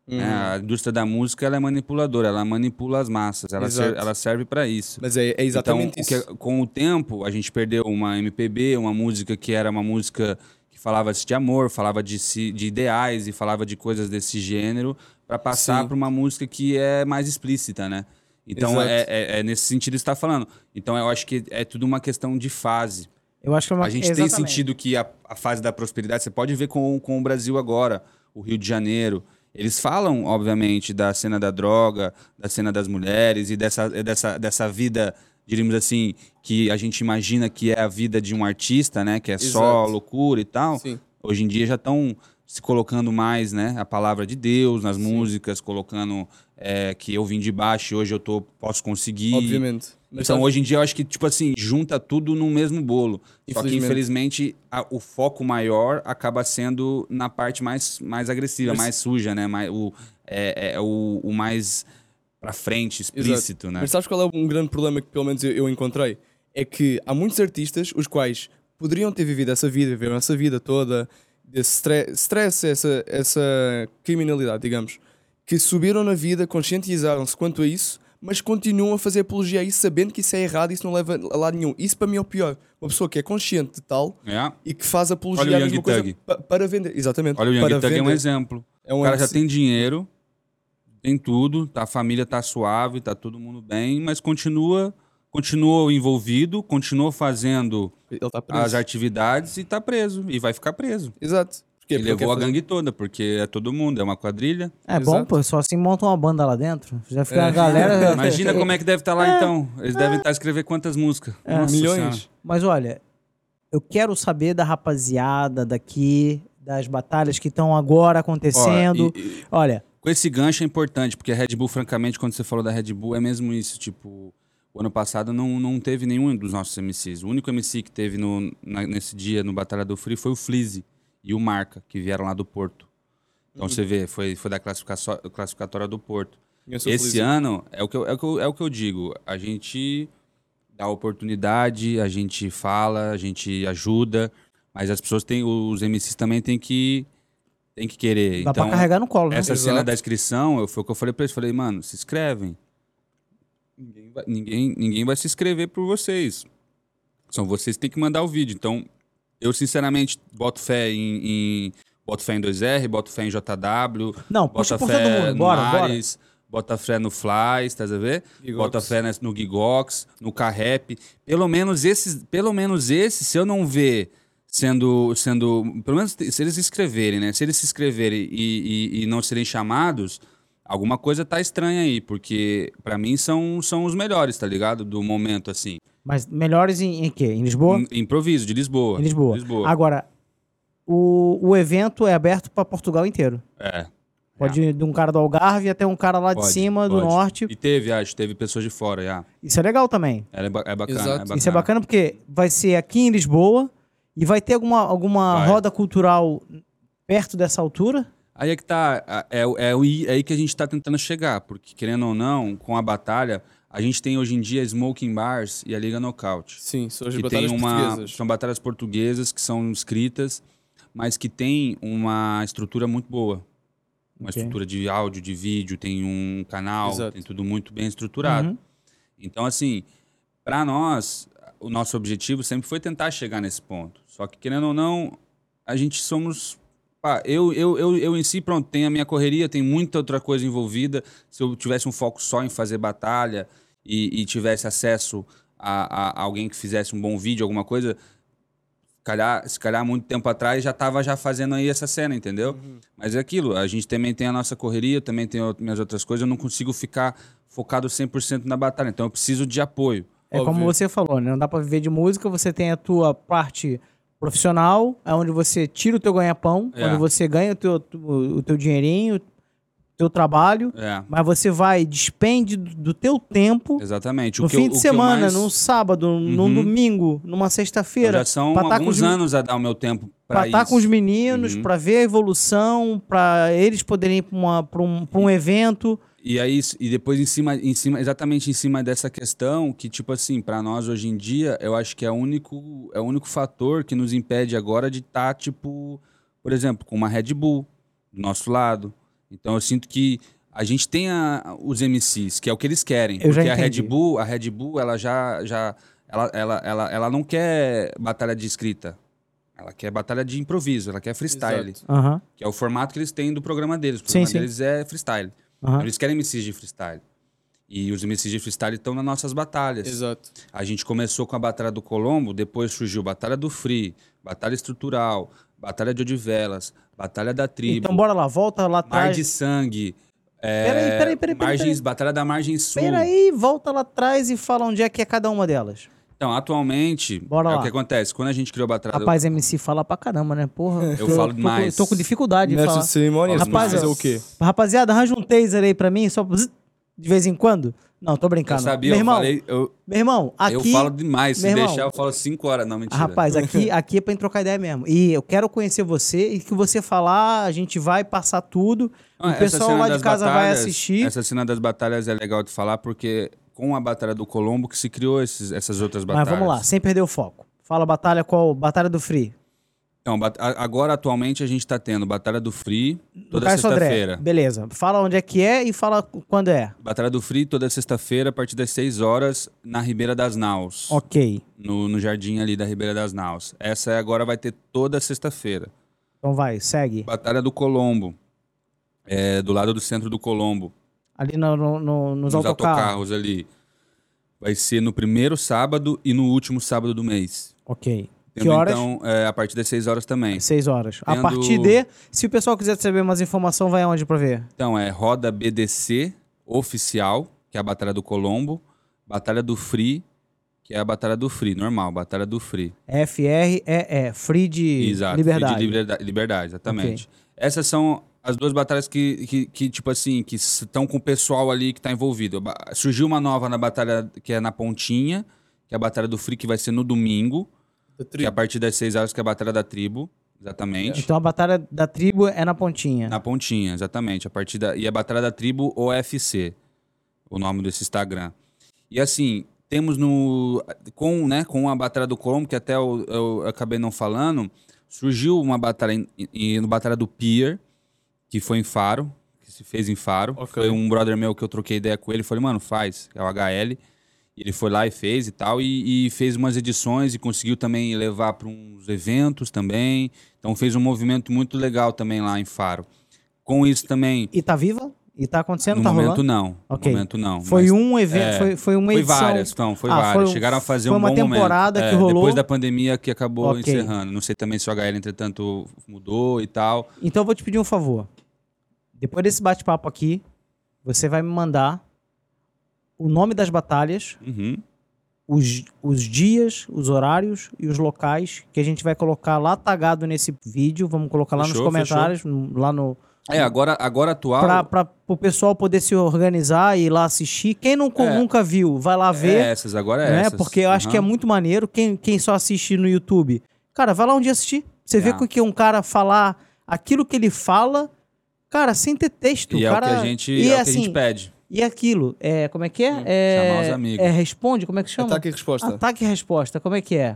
Hum. né? A indústria da música ela é manipuladora, ela manipula as massas, ela, ser- ela serve para isso. Mas é, é exatamente então, o isso. que- com o tempo, a gente perdeu uma MPB, uma música que era uma música que falava de amor, falava de, de ideais e falava de coisas desse gênero, para passar para uma música que é mais explícita, né? Então, é, é- é nesse sentido que você está falando. Então, eu acho que é tudo uma questão de fase. Eu acho que é uma A gente tem exatamente. sentido que a, a fase da prosperidade, você pode ver com, com o Brasil agora, o Rio de Janeiro. Eles falam, obviamente, da cena da droga, da cena das mulheres e dessa, dessa, dessa vida, diríamos assim, que a gente imagina que é a vida de um artista, né? Que é só Exato. loucura e tal. Sim. Hoje em dia já estão se colocando mais, né? A palavra de Deus nas músicas, colocando é, que eu vim de baixo e hoje eu tô, posso conseguir. Obviamente. Mas Então, sabes- hoje em dia, eu acho que, tipo assim, junta tudo no mesmo bolo. Só que, Infelizmente. a- o foco maior acaba sendo na parte mais, mais agressiva, Mas- mais suja, né? Mais, o, é, é o, o mais pra frente, explícito, né? Mas sabes qual é um grande problema que pelo menos eu, eu encontrei? É que há muitos artistas os quais poderiam ter vivido essa vida, viveram essa vida toda, desse stre- stress, essa, essa criminalidade, digamos, que subiram na vida, conscientizaram-se quanto a isso, mas continuam a fazer apologia a isso, sabendo que isso é errado e isso não leva a lado nenhum. Isso para mim é o pior. Uma pessoa que é consciente de tal É. e que faz apologia Olha Young mesma coisa pa- para vender. Exatamente. Olha, o Young Thug é um exemplo. É um o cara já ex- tem dinheiro, tem tudo, tá, a família tá suave, tá todo mundo bem, mas continua, continua envolvido, continua fazendo Ele está preso. as atividades e tá preso. E vai ficar preso. Exato. Ele Porque levou a fazer- gangue toda, porque é todo mundo, é uma quadrilha. É bom, Exato. pô, só assim monta uma banda lá dentro. Já fica É. a galera. [laughs] Imagina como é que deve estar lá então. Eles devem estar escrevendo quantas músicas. Nossa Milhões. Senhora. Mas olha, eu quero saber da rapaziada daqui, das batalhas que estão agora acontecendo. Ó, e- e- Olha, com esse gancho é importante, porque a Red Bull, francamente, quando você falou da Red Bull, é mesmo isso. Tipo, o ano passado não, não teve nenhum dos nossos MCs. O único MC que teve no, na- nesse dia no Batalha do Free foi o Fleazy e o Marca, que vieram lá do Porto. Então você vê, foi, foi da classificação- classificatória do Porto. Esse ano, é o, que eu, é, o que eu, é o que eu digo, a gente dá oportunidade, a gente fala, a gente ajuda, Mas as pessoas têm, os MCs também têm que, têm que querer. Dá então, pra carregar no colo, né? essa cena Exato. da inscrição, eu, foi o que eu falei pra eles. Falei, mano, se inscrevem. Ninguém vai, ninguém, ninguém vai se inscrever por vocês. São vocês que têm que mandar o vídeo. Então, eu sinceramente boto fé em, em- boto fé em 2R, boto fé em JW, Não, bota fé no Bora, bora. Ares, bota fé no Fly, tá a ver? Gigox. Bota fé no Gigox, no Carrep. Pelo menos esses, pelo menos esses, se eu não ver sendo, sendo, pelo menos se eles se inscreverem, né? Se eles se inscreverem e, e- e não serem chamados, alguma coisa tá estranha aí, porque pra mim são, são os melhores, tá ligado? Do momento, assim. Mas melhores em, em quê? Em Lisboa? Im- Improviso, de Lisboa. Em Lisboa. Lisboa. Agora, o, o evento é aberto pra Portugal inteiro. É. Pode ir de um cara do Algarve até um cara lá de Pode, cima, do pode. norte. E teve, acho, teve pessoas de fora, já. Isso é legal também. É, ba- é bacana, Exato. é bacana. Isso é bacana porque vai ser aqui em Lisboa e vai ter alguma, alguma Vai. roda cultural perto dessa altura. Aí é que tá, a- é, é, i- é aí que a gente tá tentando chegar, porque querendo ou não, com a batalha, a gente tem hoje em dia Smoking Bars e a Liga Knockout. Sim, são as que batalhas tem uma, portuguesas. são batalhas portuguesas que são escritas, mas que tem uma estrutura muito boa. Uma Ok. estrutura de áudio, de vídeo, tem um canal, Exato. tem tudo muito bem estruturado. Uhum. Então, assim, para nós, o nosso objetivo sempre foi tentar chegar nesse ponto. Só que, querendo ou não, a gente somos. Pá, eu, eu, eu, eu em si, pronto, tenho a minha correria, tem muita outra coisa envolvida. Se eu tivesse um foco só em fazer batalha e, e tivesse acesso a, a alguém que fizesse um bom vídeo, alguma coisa, se calhar, se calhar muito tempo atrás já estava já fazendo aí essa cena, entendeu? Mas é aquilo, a gente também tem a nossa correria, também tem minhas outras coisas, eu não consigo ficar focado 100% na batalha, então eu preciso de apoio. É como Óbvio. você falou, né? Não dá pra viver de música, você tem a tua parte profissional, é onde você tira o teu ganha-pão, É. onde você ganha o teu, o teu dinheirinho, o teu trabalho, É, mas você vai, despende do teu tempo exatamente. O no que eu- fim o de eu semana, mais- num sábado, num Uhum. domingo, numa sexta-feira. Já são tá alguns os- anos a dar o meu tempo para estar isso. com os meninos, Uhum. pra ver a evolução, pra eles poderem ir pra um, pra um evento. E aí, e depois em cima, em cima, exatamente em cima dessa questão, que tipo assim, para nós hoje em dia, eu acho que é o único, é o único fator que nos impede agora de estar tipo, por exemplo, com uma Red Bull do nosso lado. Então eu sinto que a gente tem a- os MCs, que é o que eles querem, Eu já porque a. Red Bull, a Red Bull, ela já já ela, ela, ela, ela não quer batalha de escrita. Ela quer batalha de improviso, ela quer freestyle. Aham, que é o formato que eles têm do programa deles. O Sim, programa sim. deles é freestyle. Aham. Eles querem MCs de freestyle. E os MCs de freestyle estão nas nossas batalhas. Exato. A gente começou com a Batalha do Colombo, depois surgiu Batalha do Free, Batalha Estrutural, Batalha de Odivelas, Batalha da Tribo, Então bora lá, volta lá Mar atrás. de Sangue, é, Peraí, peraí, peraí, peraí, Margens, peraí. Batalha da Margem Sul. Peraí, volta lá atrás e fala onde é que é cada uma delas. Então, atualmente, Bora é lá. o que acontece. Quando a gente criou a. Rapaz, MC fala pra caramba, né? Porra. Eu tô- falo tô, demais. Tô, com dificuldade de Mestre falar. de cerimônia, Rapaz, fazer eu- o quê? Rapaziada, arranja um taser aí pra mim, só de vez em quando. Não, tô Eu brincando. sabia, meu eu irmão, falei... Eu, meu irmão, aqui... eu falo demais. Se irmão, deixar, eu falo cinco horas. Não, mentira. Rapaz, aqui, [laughs] aqui é pra gente trocar ideia mesmo. E eu quero conhecer você e que você falar, a gente vai passar tudo. Ah, o pessoal lá de casa vai batalhas- assistir. Essa cena das batalhas é legal de falar porque com a Batalha do Colombo que se criou esses- essas outras Mas batalhas. vamos lá, sem perder o foco. Fala batalha qual? Batalha do Free. Então, agora atualmente a gente tá tendo Batalha do Free toda sexta-feira. Beleza. Fala onde é que é e fala quando é. Batalha do Free toda sexta-feira a partir das 6 horas na Ribeira das Naus. Ok. No, no jardim ali da Ribeira das Naus. Essa agora vai ter toda sexta-feira. Então vai, segue. Batalha do Colombo. É, do lado do centro do Colombo. Ali no, no- no- nos, nos autocarros. autocarros ali. Vai ser no primeiro sábado e no último sábado do mês. Ok. Que Tendo, horas? Então, é, a partir das 6 horas também. Seis horas. A Tendo- partir de. Se o pessoal quiser saber mais informação, vai aonde pra ver? Então, é Roda BDC oficial, que é a Batalha do Colombo. Batalha do Free, que é a Batalha do Free, normal, Batalha do Free. F-R-E-E. Free de Exato. Free liberdade. de liberdade, liberdade, exatamente. Essas são as duas batalhas que, que, que, tipo assim, que estão com o pessoal ali que tá envolvido. Surgiu uma nova na batalha que é na Pontinha, que é a Batalha do Free, que vai ser no domingo, que é a partir das 6 horas, que é a Batalha da Tribo. Exatamente. Então a batalha da tribo é na pontinha. Na pontinha, exatamente. A partir da, e a Batalha da Tribo OFC, o nome desse Instagram. E assim, temos no. Com, né, com a Batalha do Colombo, que até eu, eu acabei não falando, surgiu uma batalha em, em- no Batalha do Pier, que foi em Faro, que se fez em Faro. Ok. Foi um brother meu que eu troquei ideia com ele, falei, mano, faz, é o HL. E Ele foi lá e fez e tal, e, e fez umas edições e conseguiu também levar para uns eventos também. Então fez um movimento muito legal também lá em Faro. Com isso também, E tá viva? E tá acontecendo? no tá momento rolando? não. Ok. No momento não. Foi um evento, é, foi, foi uma foi edição. várias, então, foi Ah, várias. foi Chegaram a fazer foi um uma bom temporada momento. que É, rolou. Depois da pandemia que acabou Ok. encerrando. Não sei também se o HL, entretanto, mudou e tal. Então eu vou te pedir um favor. Depois desse bate-papo aqui, você vai me mandar o nome das batalhas, Uhum. os, os dias, os horários e os locais que a gente vai colocar lá tagado nesse vídeo. Vamos colocar lá nos Fechou, comentários, no- lá no. É, agora, agora atual. Pra, pra, o pessoal poder se organizar e ir lá assistir. Quem não, É. nunca viu, vai lá é ver. essas, agora é né? essas. Porque eu acho que é muito maneiro. Quem, quem só assiste no YouTube, cara, vai lá um dia assistir. Você vê É. com que um cara falar aquilo que ele fala, cara, sem ter texto. E é cara, o que a gente, e é o que a assim, gente pede. E aquilo, é, como é que é? é chamar os amigos. É responde, como é que chama? Ataque e resposta. Ataque e resposta, como é que é?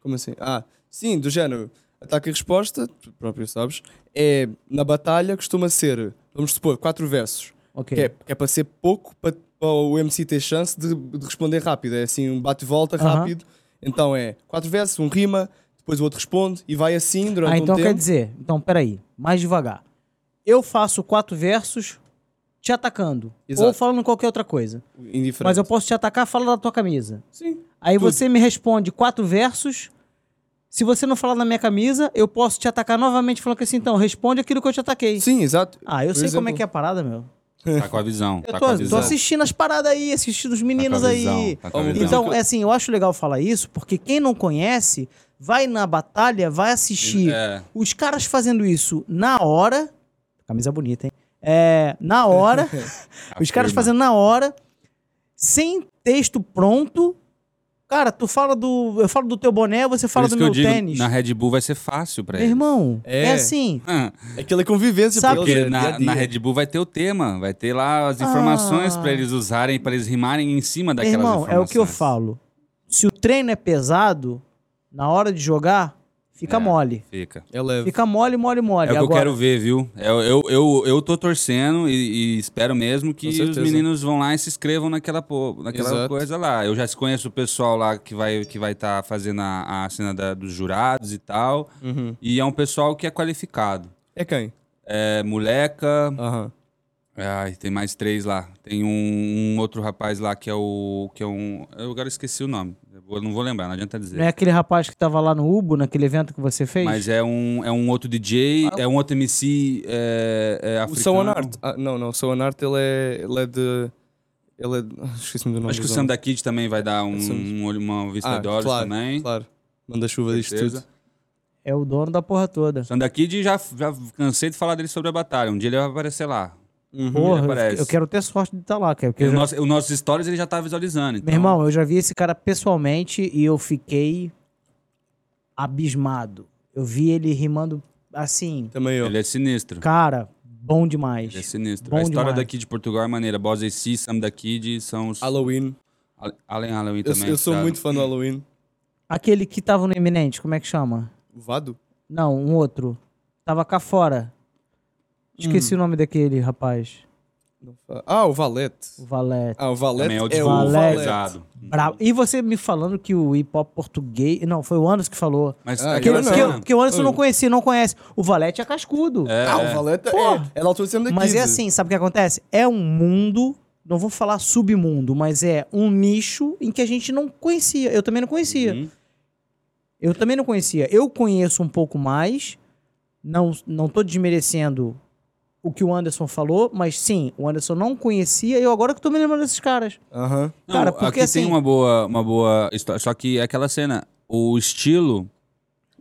Como assim? Ah, sim, do género. Ataque e resposta, tu próprio sabes, é na batalha costuma ser, vamos supor, quatro versos. Ok. Que é, que é para ser pouco para, para o MC ter chance de, de responder rápido. É assim, um bate-volta Aham. rápido. Então é quatro versos, um rima, depois o outro responde e vai assim durante Ah, então um quer tempo. dizer, então peraí, mais devagar. Eu faço quatro versos te atacando. Exato. Ou falando qualquer outra coisa. Indiferente. Mas eu posso te atacar falando da tua camisa. Sim. Aí Tudo. você me responde quatro versos. Se você não falar na minha camisa, eu posso te atacar novamente falando que assim, então, responde aquilo que eu te ataquei. Sim, exato. Ah, eu Por sei como é exemplo. que é a parada, meu. Tá com a visão. Eu tá tô, com a tô visão. assistindo as paradas aí, assistindo os meninos aí. visão, tá com a Então. Então, é assim, eu acho legal falar isso, porque quem não conhece, vai na batalha, vai assistir É. os caras fazendo isso na hora. Camisa bonita, hein? É, na hora. [laughs] os caras fazendo na hora, sem texto pronto. Cara, tu fala do. Eu falo do teu boné, você Por fala isso do que eu meu digo, tênis. na Red Bull vai ser fácil pra Meu eles. irmão, é, É. assim. Ah, Aquela convivência Sabe Porque eles, é dia na, dia. na Red Bull vai ter o tema, vai ter lá as informações Ah. pra eles usarem, pra eles rimarem em cima Meu daquelas irmão, é informações. o que eu falo. Se o treino é pesado, na hora de jogar, fica É. mole. Fica. É leve. Fica mole, mole, mole. É o que eu Agora, quero ver, viu? Eu, eu, eu, eu tô torcendo e, e espero mesmo que os meninos vão lá e se inscrevam naquela, naquela Exato. coisa lá. Eu já conheço o pessoal lá que vai que vai estar fazendo a, a cena da- dos jurados e tal. Uhum. E é um pessoal que é qualificado. É quem? É Moleca. Aham. Ai, tem mais três lá. Tem um, um outro rapaz lá que é o. que é um. Eu agora esqueci o nome. Eu não vou lembrar, não adianta dizer. Não é aquele rapaz que tava lá no Ubo, naquele evento que você fez? Mas é um, é um outro DJ, é um outro MC é, é O africano. Soan Art. Ah, não, não. O Soan Art ele é, ele é de. Ele é. ah, [laughs] Esqueci-me do nome. Acho que o Sam da Kid também vai dar um, Sam- um olho- uma vista Ah, de olhos claro, também. Claro. Manda chuva disto tudo. É o dono da porra toda. O Sam da Kid já, já cansei de falar dele sobre a batalha. Um dia ele vai aparecer lá. Uhum. Porra, eu, aparece. eu quero ter sorte de estar lá, cara. Porque o já- nosso, o nossos stories ele já tá visualizando. Então, Meu irmão, eu já vi esse cara pessoalmente e eu fiquei abismado. Eu vi ele rimando assim, Também eu. ele é sinistro. cara, bom demais. Ele é sinistro. Bom a história demais. daqui de Portugal é maneira. Boss AC, Sam da Kid são os. Halloween. Além Halloween Eu, também. eu sou tá? muito fã do Halloween. Aquele que tava no Eminente, como é que chama? O Vado? Não, um outro. Tava cá fora. Esqueci o nome daquele rapaz. Ah, o Valete. O Valete. Ah, o Valete é o é o Valete. Bravo. E você me falando que o hip hop português. Não, foi o Anderson que falou. Mas Ah, Que, eu aquela não. que, que o Anderson não conhecia, não conhece. O Valete é cascudo. É, Ah, o Valete Pô. é. É altura de Sam da Mas é assim, sabe o que acontece? É um mundo, não vou falar submundo, mas é um nicho em que a gente não conhecia. Eu também não conhecia. Uhum. Eu também não conhecia. Eu conheço um pouco mais. Não, não tô desmerecendo o que o Anderson falou, mas sim, o Anderson não conhecia. Eu agora que tô me lembrando desses caras. Aham. Não, Cara, porque aqui assim- tem uma boa, uma boa história. Só que é aquela cena, o estilo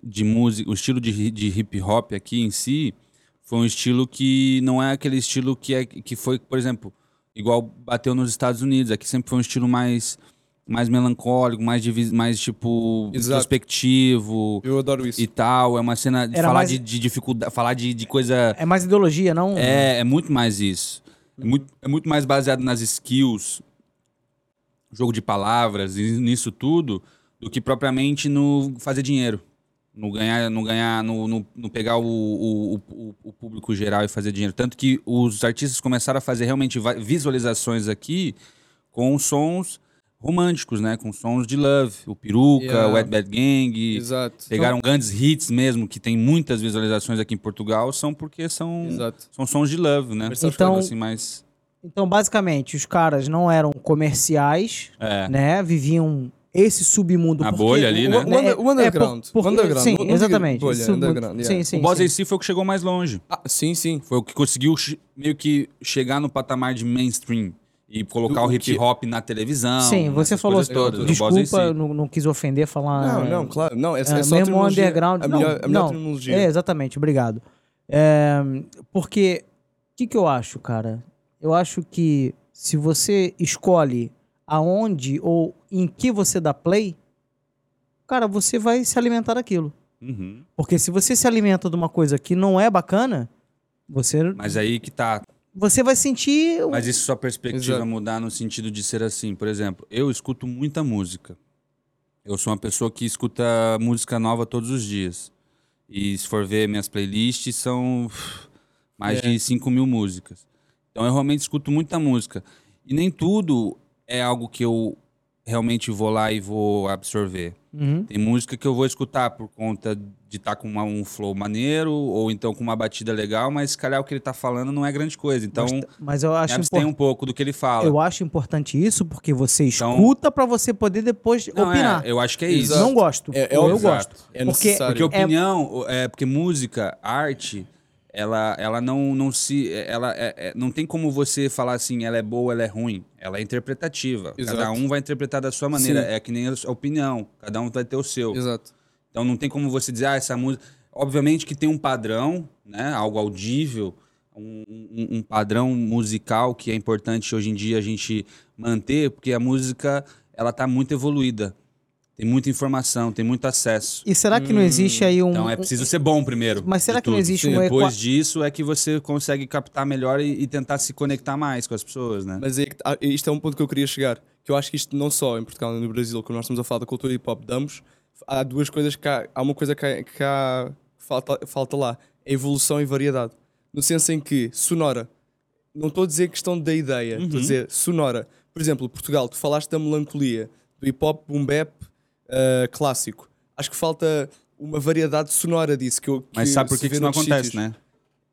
de música, o estilo de, de hip hop aqui em si, foi um estilo que não é aquele estilo que, é, que foi, por exemplo, igual bateu nos Estados Unidos. Aqui sempre foi um estilo mais, mais melancólico, mais, mais tipo, introspectivo Eu adoro isso. e tal. É uma cena de Era falar mais- de, de dificuldade, falar de, de coisa. É mais ideologia, não? É, é muito mais isso. É muito, é muito mais baseado nas skills jogo de palavras nisso tudo do que propriamente no fazer dinheiro. No ganhar, no ganhar, no, no, no pegar o, o, o, o público geral e fazer dinheiro. Tanto que os artistas começaram a fazer realmente visualizações aqui com sons românticos, né? Com sons de love. O Peruca, Yeah. o Wet Bad Gang. Exato. Pegaram grandes hits mesmo, que tem muitas visualizações aqui em Portugal, são porque são, Exato. são sons de love, né? São então- assim mais... Então, basicamente, os caras não eram comerciais, É. né? Viviam esse submundo. Porque bolha ali, né? O under- o underground. por- porque- O underground. Sim, exatamente. bolha, submundo- underground, yeah. Sim, sim. o Boss sim. AC foi o que chegou mais longe. Ah, sim, sim. Foi o que conseguiu meio que chegar no patamar de mainstream e colocar Do o hip que- hop na televisão. Sim, você falou. todas. Desculpa, não, não quis ofender falar. Não, não, claro. Não, é, é é, só mesmo underground. A não, melhor, a melhor não. É, exatamente, obrigado. É, porque o que, que eu acho, cara? Eu acho que se você escolhe aonde ou em que você dá play, cara, você vai se alimentar daquilo. Uhum. Porque se você se alimenta de uma coisa que não é bacana, você, Mas aí que tá. Você vai sentir. um- Mas isso sua perspectiva Exato. mudar no sentido de ser assim. Por exemplo, eu escuto muita música. Eu sou uma pessoa que escuta música nova todos os dias. E se for ver minhas playlists, são mais É. de 5 mil músicas. Então eu realmente escuto muita música. E nem tudo é algo que eu realmente vou lá e vou absorver. Uhum. Tem música que eu vou escutar por conta de estar com uma- um flow maneiro, ou então com uma batida legal, mas se calhar o que ele tá falando não é grande coisa. Então, Mas, mas eu acho abstém importante. um pouco do que ele fala. Eu acho importante isso porque você Então- escuta pra você poder depois Não, opinar. é, eu acho que é isso. Exato. Não gosto. É- é Ou eu gosto. É Porque-. Porque opinião, é, porque música, arte, ela, ela não, não se. Ela é- é- não tem como você falar assim, ela é boa, ela é ruim. Ela é interpretativa. Exato. Cada um vai interpretar da sua maneira. Sim. É que nem a sua opinião. Cada um vai ter o seu. Exato. Então não tem como você dizer, ah, essa música. Obviamente que tem um padrão, né? Algo audível, um, um- um padrão musical que é importante hoje em dia a gente manter, porque a música ela tá muito evoluída. Tem muita informação, tem muito acesso. E será que não existe aí um. Então é preciso ser bom primeiro. Mas será que não tudo. existe Sim. um Depois equa- disso é que você consegue captar melhor e, e tentar se conectar mais com as pessoas, né? Mas é que- ah, isto é um ponto que eu queria chegar. Que eu acho que isto não só em Portugal nem no Brasil, quando nós estamos a falar da cultura hip hop, damos, há duas coisas que há, há uma coisa que, há, que há- falta, falta lá: é evolução e variedade. No senso em que, sonora, não estou a dizer questão da ideia, estou a dizer sonora. Por exemplo, Portugal, tu falaste da melancolia, do hip hop, boom bap ah, clássico. Acho que falta uma variedade sonora disso. Que eu, que Mas sabe por que, isso não acontece, sítios. né?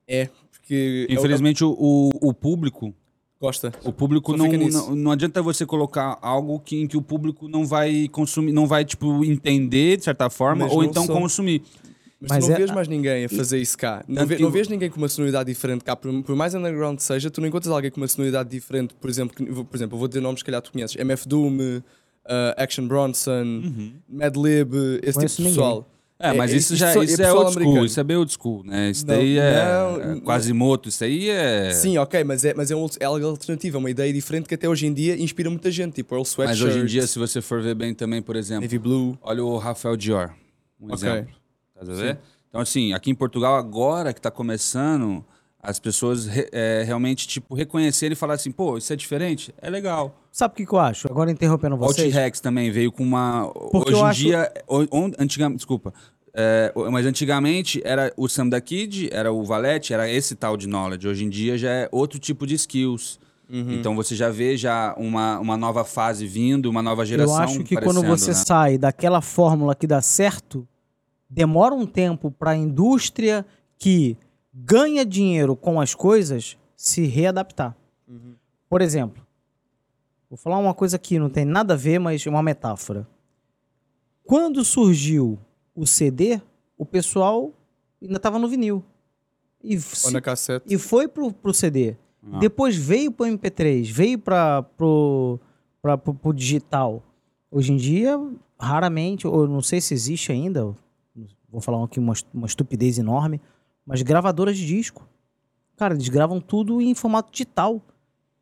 É, porque. é Infelizmente o, o, o público Gosta. O público não, fica nisso. não, não adianta você colocar algo que, em que o público não vai consumir, não vai, tipo, entender, de certa forma, Mas ou então só. consumir. Mas, Mas tu não é- vês mais ninguém a fazer isso cá. Não, não vês ninguém com uma sonoridade diferente cá. Por, por mais underground que seja, tu não encontras alguém com uma sonoridade diferente. Por exemplo, que- por exemplo eu vou dizer nomes que calhar tu conheces. MF Doom, uh, Action Bronson, Madlib, esse tipo Conheço de ninguém. pessoal. É, mas é- isso já só- isso é pessoal old school, americano. isso é bem old school, né? Isso Não, daí é, não, é quase moto, isso aí é... Sim, ok, mas é, mas é, um, é algo alternativo, é uma ideia diferente que até hoje em dia inspira muita gente. Tipo Earl Sweatshirt, Mas hoje em dia, se você for ver bem também, por exemplo, Navy Blue. olha o Rafael Dior, um Ok. exemplo. Tá a ver? Então, assim, aqui em Portugal, agora que tá começando, as pessoas é, realmente, tipo, reconhecerem e falar assim, pô, isso é diferente? É legal. Sabe o que, que eu acho? Agora interrompendo O vocês. T-Rex também veio com uma. Porque hoje eu em acho- dia. Antigamente, desculpa. É, o- mas antigamente era o Sam da Kid, era o Valete, era esse tal de knowledge. Hoje em dia já é outro tipo de skills. Então você já vê já uma, uma nova fase vindo, uma nova Eu geração. acho que quando você né? sai daquela fórmula que dá certo, demora um tempo para a indústria que ganha dinheiro com as coisas se readaptar. Por exemplo, vou falar uma coisa que não tem nada a ver, mas é uma metáfora. Quando surgiu o CD, o pessoal ainda estava no vinil. E, se- e foi pro, pro CD. Ah. Depois veio pro MP3, veio para pro, pra, pro, pro digital. Hoje em dia, raramente, ou não sei se existe ainda, vou falar aqui uma, uma estupidez enorme, mas gravadoras de disco. Cara, eles gravam tudo em formato digital.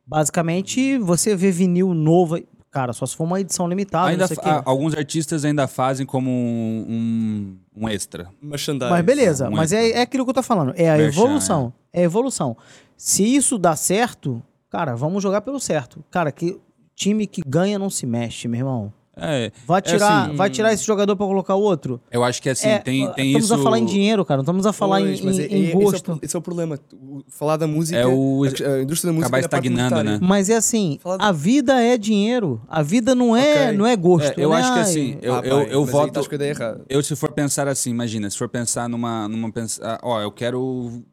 Basicamente, você vê vinil novo, cara, só se for uma edição limitada, Ainda não sei o fa- quê. a- alguns artistas ainda fazem como um, um, um extra. Merchandise. Mas beleza, um mas é, é aquilo que eu tô falando. É a Merchan, evolução. É a evolução. Se isso dá certo, cara, vamos jogar pelo certo. Cara, que time que ganha não se mexe, meu irmão. É, Vai É tirar, assim, vai tirar esse jogador pra colocar o outro? eu acho que assim, É, tem, tem estamos isso. a falar em dinheiro, cara. Não estamos a falar Pois, em, mas em- é- em é- esse é gosto. Esse é o problema. O- Falar da música. É o- a, a indústria da música. acabar é estagnando, né? Mas é assim, a vida é dinheiro. A vida não é, Ok. não é gosto. É, eu né? acho que assim, eu, Ah, eu, pai, eu mas aí voto. errada. Eu, se for pensar assim, imagina, se for pensar numa. numa pensar, ó, eu quero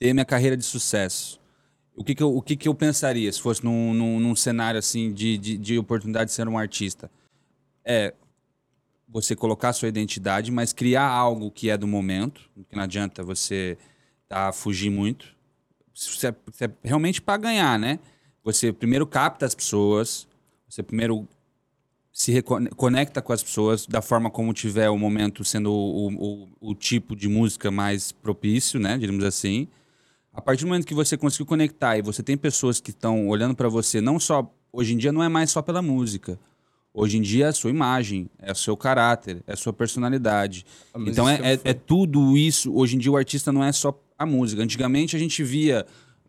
ter minha carreira de sucesso. O que, que, eu, o que, que eu pensaria se fosse num, num, num cenário assim de, de, de oportunidade de ser um artista? É você colocar sua identidade, mas criar algo que é do momento, que não adianta você tá, fugir muito. Se é, é realmente para ganhar, né? Você primeiro capta as pessoas, você primeiro se conecta com as pessoas da forma como tiver o momento sendo o, o, o tipo de música mais propício, né? Digamos assim. A partir do momento que você conseguiu conectar e você tem pessoas que estão olhando para você, não só. Hoje em dia não é mais só pela música. Hoje em dia é a sua imagem, é o seu caráter, é a sua personalidade. Ah, então é, é, é tudo isso. Hoje em dia o artista não é só a música. Antigamente a gente via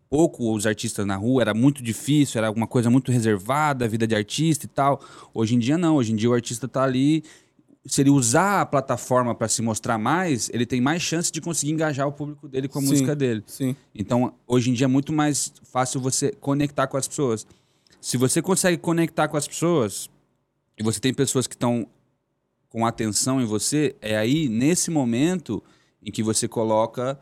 pouco os artistas na rua, era muito difícil, era uma coisa muito reservada, a vida de artista e tal. Hoje em dia não, hoje em dia o artista tá ali. Se ele usar a plataforma para se mostrar mais, ele tem mais chance de conseguir engajar o público dele com a Sim. música dele. Sim. Então, hoje em dia é muito mais fácil você conectar com as pessoas. Se você consegue conectar com as pessoas e você tem pessoas que estão com atenção em você, é aí, nesse momento, em que você coloca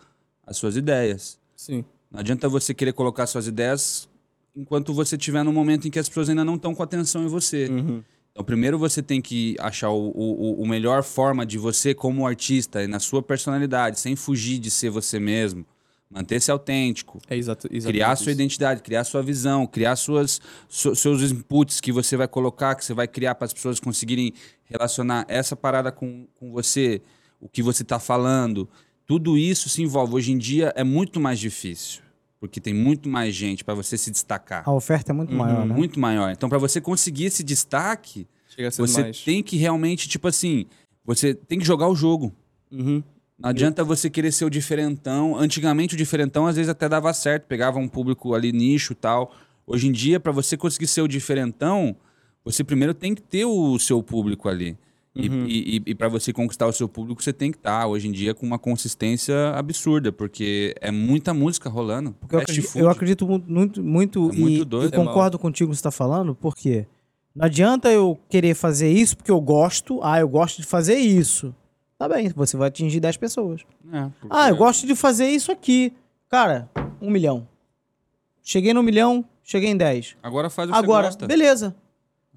as suas ideias. Sim. Não adianta você querer colocar suas ideias enquanto você estiver no momento em que as pessoas ainda não estão com atenção em você. Uhum. Então, primeiro você tem que achar o, o, o melhor forma de você, como artista, e na sua personalidade, sem fugir de ser você mesmo, manter-se autêntico, É exato, criar sua isso. identidade, criar sua visão, criar suas, su- seus inputs que você vai colocar, que você vai criar para as pessoas conseguirem relacionar essa parada com, com você, o que você está falando. Tudo isso se envolve. Hoje em dia é muito mais difícil, porque tem muito mais gente para você se destacar. A oferta é muito maior, né? Muito maior. Então, para você conseguir esse destaque, Chega a ser você mais. tem que realmente, tipo assim, você tem que jogar o jogo. Uhum. Não adianta você querer ser o diferentão. Antigamente o diferentão às vezes até dava certo, pegava um público ali nicho e tal. Hoje em dia, para você conseguir ser o diferentão, você primeiro tem que ter o seu público ali. E, Uhum. e, e, para você conquistar o seu público, você tem que estar hoje em dia com uma consistência absurda, porque é muita música rolando. Porque eu acredito, eu acredito mu- muito, muito, É muito e, doido. e concordo contigo com o que você está falando, porque não adianta eu querer fazer isso porque eu gosto, ah, eu gosto de fazer isso. Tá bem, você vai atingir 10 pessoas. É, porque- Ah, eu gosto de fazer isso aqui. Cara, um milhão. Cheguei no milhão, cheguei em 10. Agora faz o que Agora, você gosta. beleza.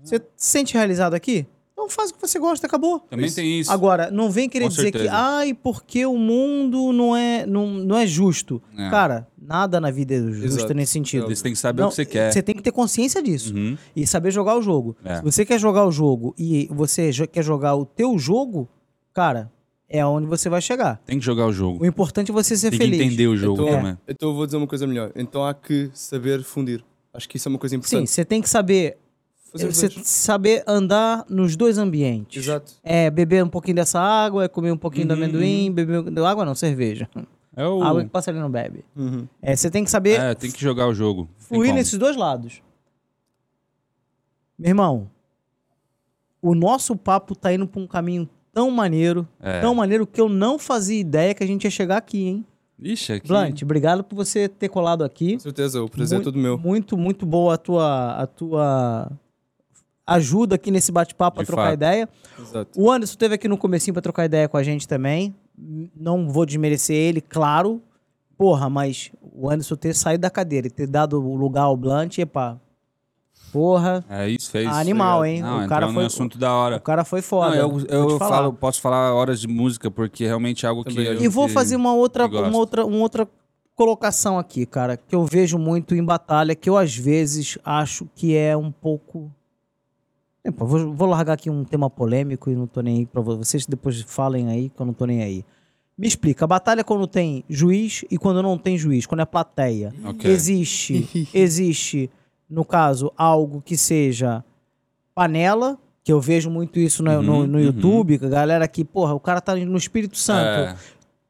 Você se sente realizado aqui? Então faz o que você gosta, acabou. Também tem isso. Agora, não vem querer Com dizer que, certeza. ai, porque o mundo não é, não, não é justo. É. Cara, nada na vida é justo Exato. nesse sentido. Você tem que saber Não, o que você quer. Você tem que ter consciência disso. Uhum. E saber jogar o jogo. É. Se você quer jogar o jogo e você quer jogar o teu jogo, cara, é onde você vai chegar. Tem que jogar o jogo. O importante é você ser Tem feliz. que entender o jogo Então, também. então eu vou dizer uma coisa melhor. Então há que saber fundir. Acho que isso é uma coisa Sim, importante. você tem que saber, os você saber andar nos dois ambientes. Exato. É beber um pouquinho dessa água, é comer um pouquinho do Uhum, amendoim, beber água não, cerveja. É o... Água que passa ali não bebe. Uhum. É, você tem que saber É, tem que jogar o jogo. Tem fluir nesses dois lados. Meu irmão, o nosso papo tá indo pra um caminho tão maneiro, É. tão maneiro que eu não fazia ideia que a gente ia chegar aqui, hein? Ixi, aqui... Blunt, obrigado por você ter colado aqui. Com certeza, o prazer muito, é todo meu. Muito, muito boa a tua, a tua ajuda aqui nesse bate-papo pra De trocar fato. ideia. Exato. O Anderson esteve aqui no comecinho pra trocar ideia com a gente também. Não vou desmerecer ele, claro. Porra, mas o Anderson ter saído da cadeira e ter dado o lugar ao Blunt, epa. Porra, É isso, fez. animal, hein? Não, o cara foi assunto da o hora. cara foi foda. Não, eu eu falar. falo, posso falar horas de música, porque realmente é algo que. eu. E vou fazer uma outra, uma outra, uma outra colocação aqui, cara, que eu vejo muito em batalha, que eu às vezes acho que é um pouco. Epa, vou, vou largar aqui um tema polêmico e não tô nem aí pra vo- vocês depois falem aí que eu não tô nem aí. Me explica, a batalha é quando tem juiz e quando não tem juiz, quando é plateia. Ok. Existe, [laughs] existe, no caso, algo que seja panela, que eu vejo muito isso no, no, Uhum, no uhum. YouTube, que a galera que, porra, o cara tá no Espírito Santo, É,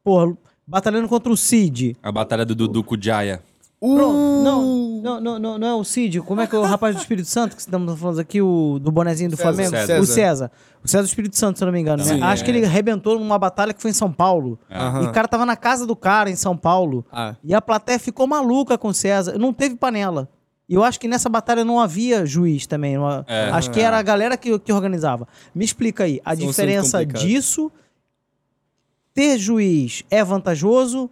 porra, batalhando contra o Cid. a batalha do Dudu com o Jaya. Pronto. Não, não, não, não, não é o Cid. Como é que é o rapaz do Espírito Santo que estamos falando aqui, o do bonezinho do César. Flamengo? César. O César. O César do Espírito Santo, se eu não me engano. né? Sim, Acho é. que ele arrebentou numa batalha que foi em São Paulo. Aham. E o cara tava na casa do cara em São Paulo. Ah. E a plateia ficou maluca com o César. Não teve panela. E eu acho que nessa batalha não havia juiz também. não É. acho que era a galera que, que organizava. Me explica aí, a São diferença disso, ter juiz é vantajoso,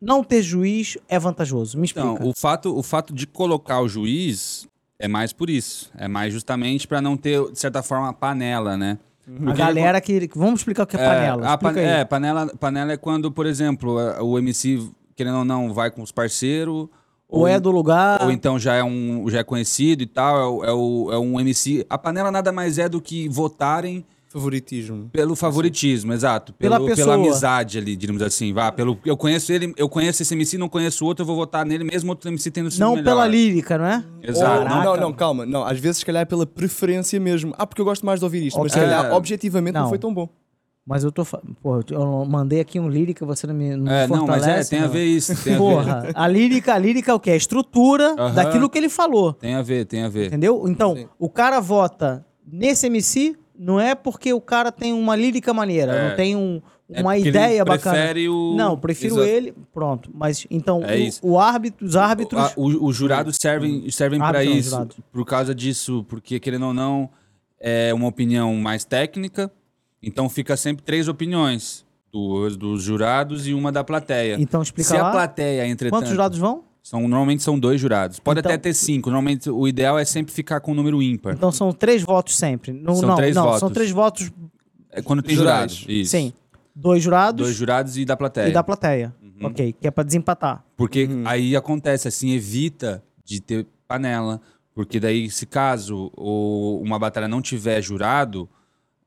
não ter juiz é vantajoso. Me explica. Então, o fato, o fato de colocar o juiz é mais por isso. É mais justamente para não ter, de certa forma, a panela, né? a Porque galera que... Vamos explicar o que é panela. a Explica pan- aí. é, panela, panela é quando, por exemplo, a- o MC, querendo ou não, vai com os parceiros. Ou é do lugar... Ou então já é, um, já é conhecido e tal, é, o- é, o, é um MC. A panela nada mais é do que votarem Favoritismo. pelo favoritismo, exato. Pela Pelo, pessoa. pela amizade ali, digamos assim. Vá, pelo, eu conheço ele, eu conheço esse MC, não conheço o outro, eu vou votar nele, mesmo outro MC tendo sido Não melhor. pela lírica, não é? Exato. Ou- não, não, não, calma. Não, às vezes, se calhar, é pela preferência mesmo. Ah, porque eu gosto mais de ouvir isto. Mas, se calhar, É. objetivamente, não. Não. foi tão bom. Mas eu tô... Porra, eu mandei aqui um lírica, você não me, não É, me não, mas é, tem a meu. ver isso. Tem a ver. Porra, a lírica, a lírica é o quê? A estrutura Aham. daquilo que ele falou. Tem a ver, tem a ver. Entendeu? Então, Sim. o cara vota nesse MC, não é porque o cara tem uma lírica maneira, É. não tem um- É uma ele ideia bacana. prefere o- Não, prefiro Exato. ele. Pronto. Mas então, É o, o árbitro, os árbitros. A- os jurados servem, servem para não, isso. jurado. Por causa disso, porque querendo ou não, é uma opinião mais técnica. Então fica sempre três opiniões. Duas dos jurados e uma da plateia. Então explica Se lá. a plateia, entretanto. Quantos jurados vão? São, normalmente são dois jurados. Pode Então- até ter cinco. Normalmente o ideal é sempre ficar com o número ímpar. Então são três votos sempre. Não, São não, três não, votos. são três votos. É quando tem Jurais. jurados. Isso. Sim. Dois jurados Dois jurados e da plateia. e da plateia. Ok, que é pra desempatar. Porque Uhum. aí acontece, assim, evita de ter panela. Porque daí, se caso o- uma batalha não tiver jurado,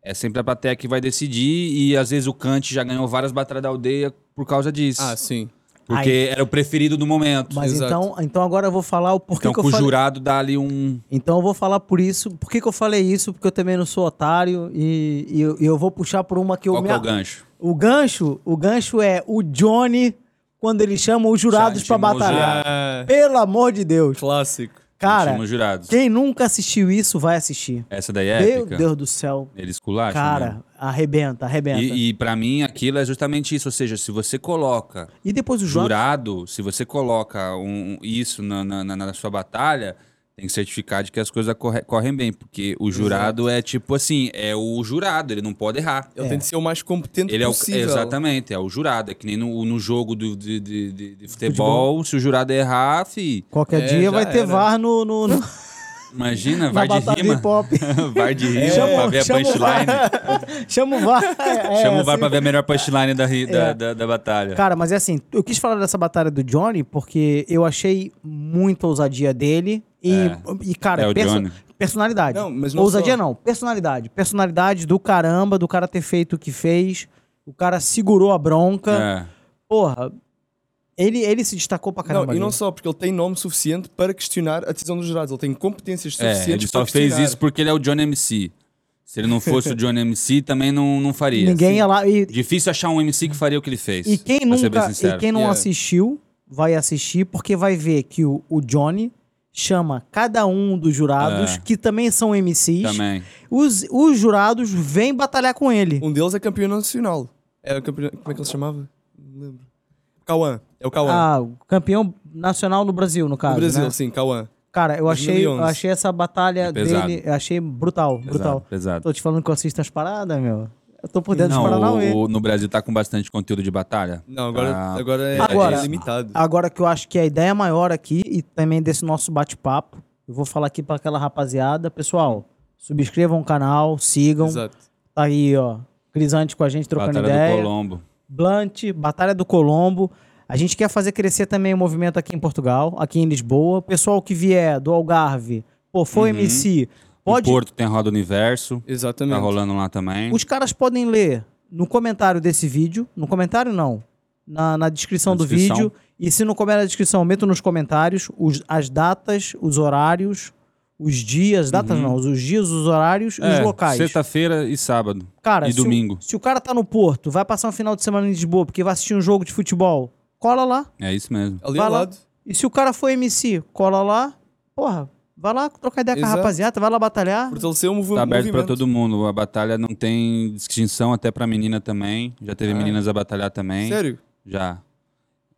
é sempre a plateia que vai decidir. E às vezes o Kant já ganhou várias batalhas da aldeia por causa disso. Ah, sim. porque era o preferido do momento. Mas Exato. então, então agora eu vou falar o porquê então, que eu com o falei. jurado dá ali um. Então eu vou falar por isso. Por que, que eu falei isso? Porque eu também não sou otário e, e eu, e eu vou puxar por uma que eu Qual me... que é o gancho? O gancho, o gancho é o Johnny quando ele chama os jurados os batalhar. Ah, Pelo amor de Deus. clássico. Cara, quem nunca assistiu isso vai assistir. Essa daí é Meu épica. Deus do céu. Ele esculacha. Cara, né? arrebenta, arrebenta. E, E, e para mim aquilo é justamente isso. Ou seja, se você coloca depois o jurado... jurado, se você coloca um- isso na- na- na sua batalha, tem que certificar de que as coisas corre- correm bem. Porque o jurado é tipo assim, é o jurado, ele não pode errar. Ele É. tem de ser o mais competente Ele é o, possível. exatamente, é o jurado. É que nem no, no jogo do, de, de, de- de futebol, se o jurado errar, fi, Qualquer É, dia vai ter era. VAR no, no, no- imagina, [laughs] na vai de batalha rima. hop. [laughs] VAR de rima Chama- pra ver a VAR. punchline. Chama o VAR. É, [laughs] Chama o VAR assim. pra ver a melhor punchline da, ri- da, É. da, da batalha. Cara, mas é assim, eu quis falar dessa batalha do Johnny porque eu achei muita ousadia dele e, É. e cara, É perso- Johnny. personalidade. Não, mas não ousadia só. não, personalidade. Personalidade do caramba, do cara ter feito o que fez, o cara segurou a bronca. É. Porra, ele, ele se destacou pra caramba. Não, e não só, porque ele tem nome suficiente para questionar a decisão dos jurados. Ele tem competências É, suficientes ele só fez questionar. isso porque ele é o Johnny MC. Se ele não fosse o Johnny MC, também não, não faria. Ninguém ia lá. E, Difícil achar um MC que faria o que ele fez. e quem nunca, e quem não Yeah. assistiu, vai assistir porque vai ver que o, o Johnny chama cada um dos jurados, É. que também são MCs. Também. Os, os jurados vêm batalhar com ele. Um deles é campeão nacional. É o campeão... Como é que ele se chamava? Não lembro. Cauã. É o Cauã. Ah, o campeão nacional no Brasil, no caso. no Brasil, né? sim, Cauã. Cara, eu achei, eu 2011. achei essa batalha É dele, eu achei brutal, brutal. Pesado, pesado. Tô te falando que eu assisto as paradas, meu. Eu tô por dentro dos Paranauê. Não, o, no Brasil tá com bastante conteúdo de batalha. Não, agora, Ah, agora é, Agora- é limitado. Agora que eu acho que a ideia maior aqui e também desse nosso bate-papo, eu vou falar aqui pra aquela rapaziada, pessoal, subscrevam o canal, sigam. Exato. Tá aí, ó, Crisante com a gente trocando Batalha ideia. do Colombo. Blunt, Batalha do Colombo. A gente quer fazer crescer também o movimento aqui em Portugal, aqui em Lisboa. O pessoal que vier do Algarve, pô, foi Uhum. MC, pode. O Porto tem Roda Universo. Exatamente. Tá rolando lá também. Os caras podem ler no comentário desse vídeo. No comentário, não. Na, na descrição Na do descrição. vídeo. E se não couber na descrição, meto nos comentários os- as datas, os horários, os dias, datas não, os dias, os horários e os Uhum. É, locais. Sexta-feira e sábado. Cara, e se o- domingo. se o cara tá no Porto, vai passar um final de semana em Lisboa porque vai assistir um jogo de futebol, cola lá. É isso mesmo. Ali ao lado. E se o cara for MC, cola lá, porra, vai lá trocar ideia com a Exato. rapaziada, vai lá batalhar. Fortalecer o movi Tá aberto pra movimento. todo mundo. A batalha não tem distinção, até pra menina também. Já teve Ah. meninas a batalhar também. Sério? Já.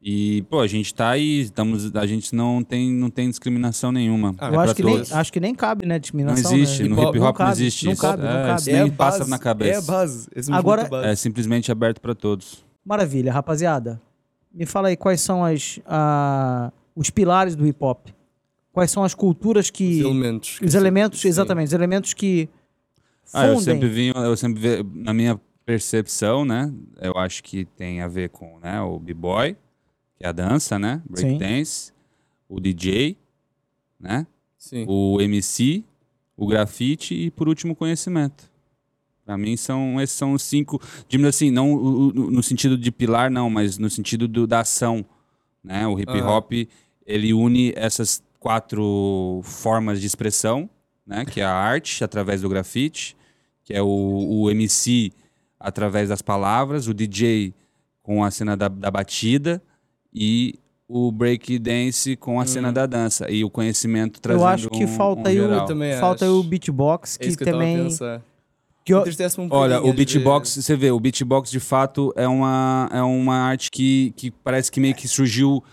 E, pô, a gente tá aí, estamos, a gente não tem, não tem discriminação nenhuma. Ah, É Eu acho que, nem, acho que nem cabe, né, Não discriminação. existe, né? no Hip-hop hip não hop não cabe, existe não isso. cabe, não É, cabe. isso É nem a passa base, na cabeça. É a base. Esse Agora- movimento é a base. É simplesmente aberto pra todos. Maravilha, rapaziada. Me fala aí quais são as, ah, os pilares do hip hop. Quais são as culturas que. Os elementos. Os elementos, Sim. exatamente, os elementos que Ah, eu fundem. sempre vi, eu sempre vi, na minha percepção, né? Eu acho que tem a ver com né, o b-boy, que é a dança, né? Breakdance, o DJ, né? Sim. O MC, o grafite e por último o conhecimento. Pra mim são esses são os cinco, digamos assim, não o- o- no sentido de pilar não, mas no sentido do- da ação, né? O hip hop ele une essas quatro formas de expressão, né? Que é a arte através do grafite, que é o, o MC através das palavras, o DJ com a cena da, da batida e o break dance com a cena da dança e o conhecimento trazendo Eu acho que um- falta um aí o, também falta aí acho. o beatbox, É que isso que eu tava a também. Que eu- Entristece-me um Olha, o beatbox, vezes. você vê, o beatbox de fato é uma, é uma arte que, que parece que meio que surgiu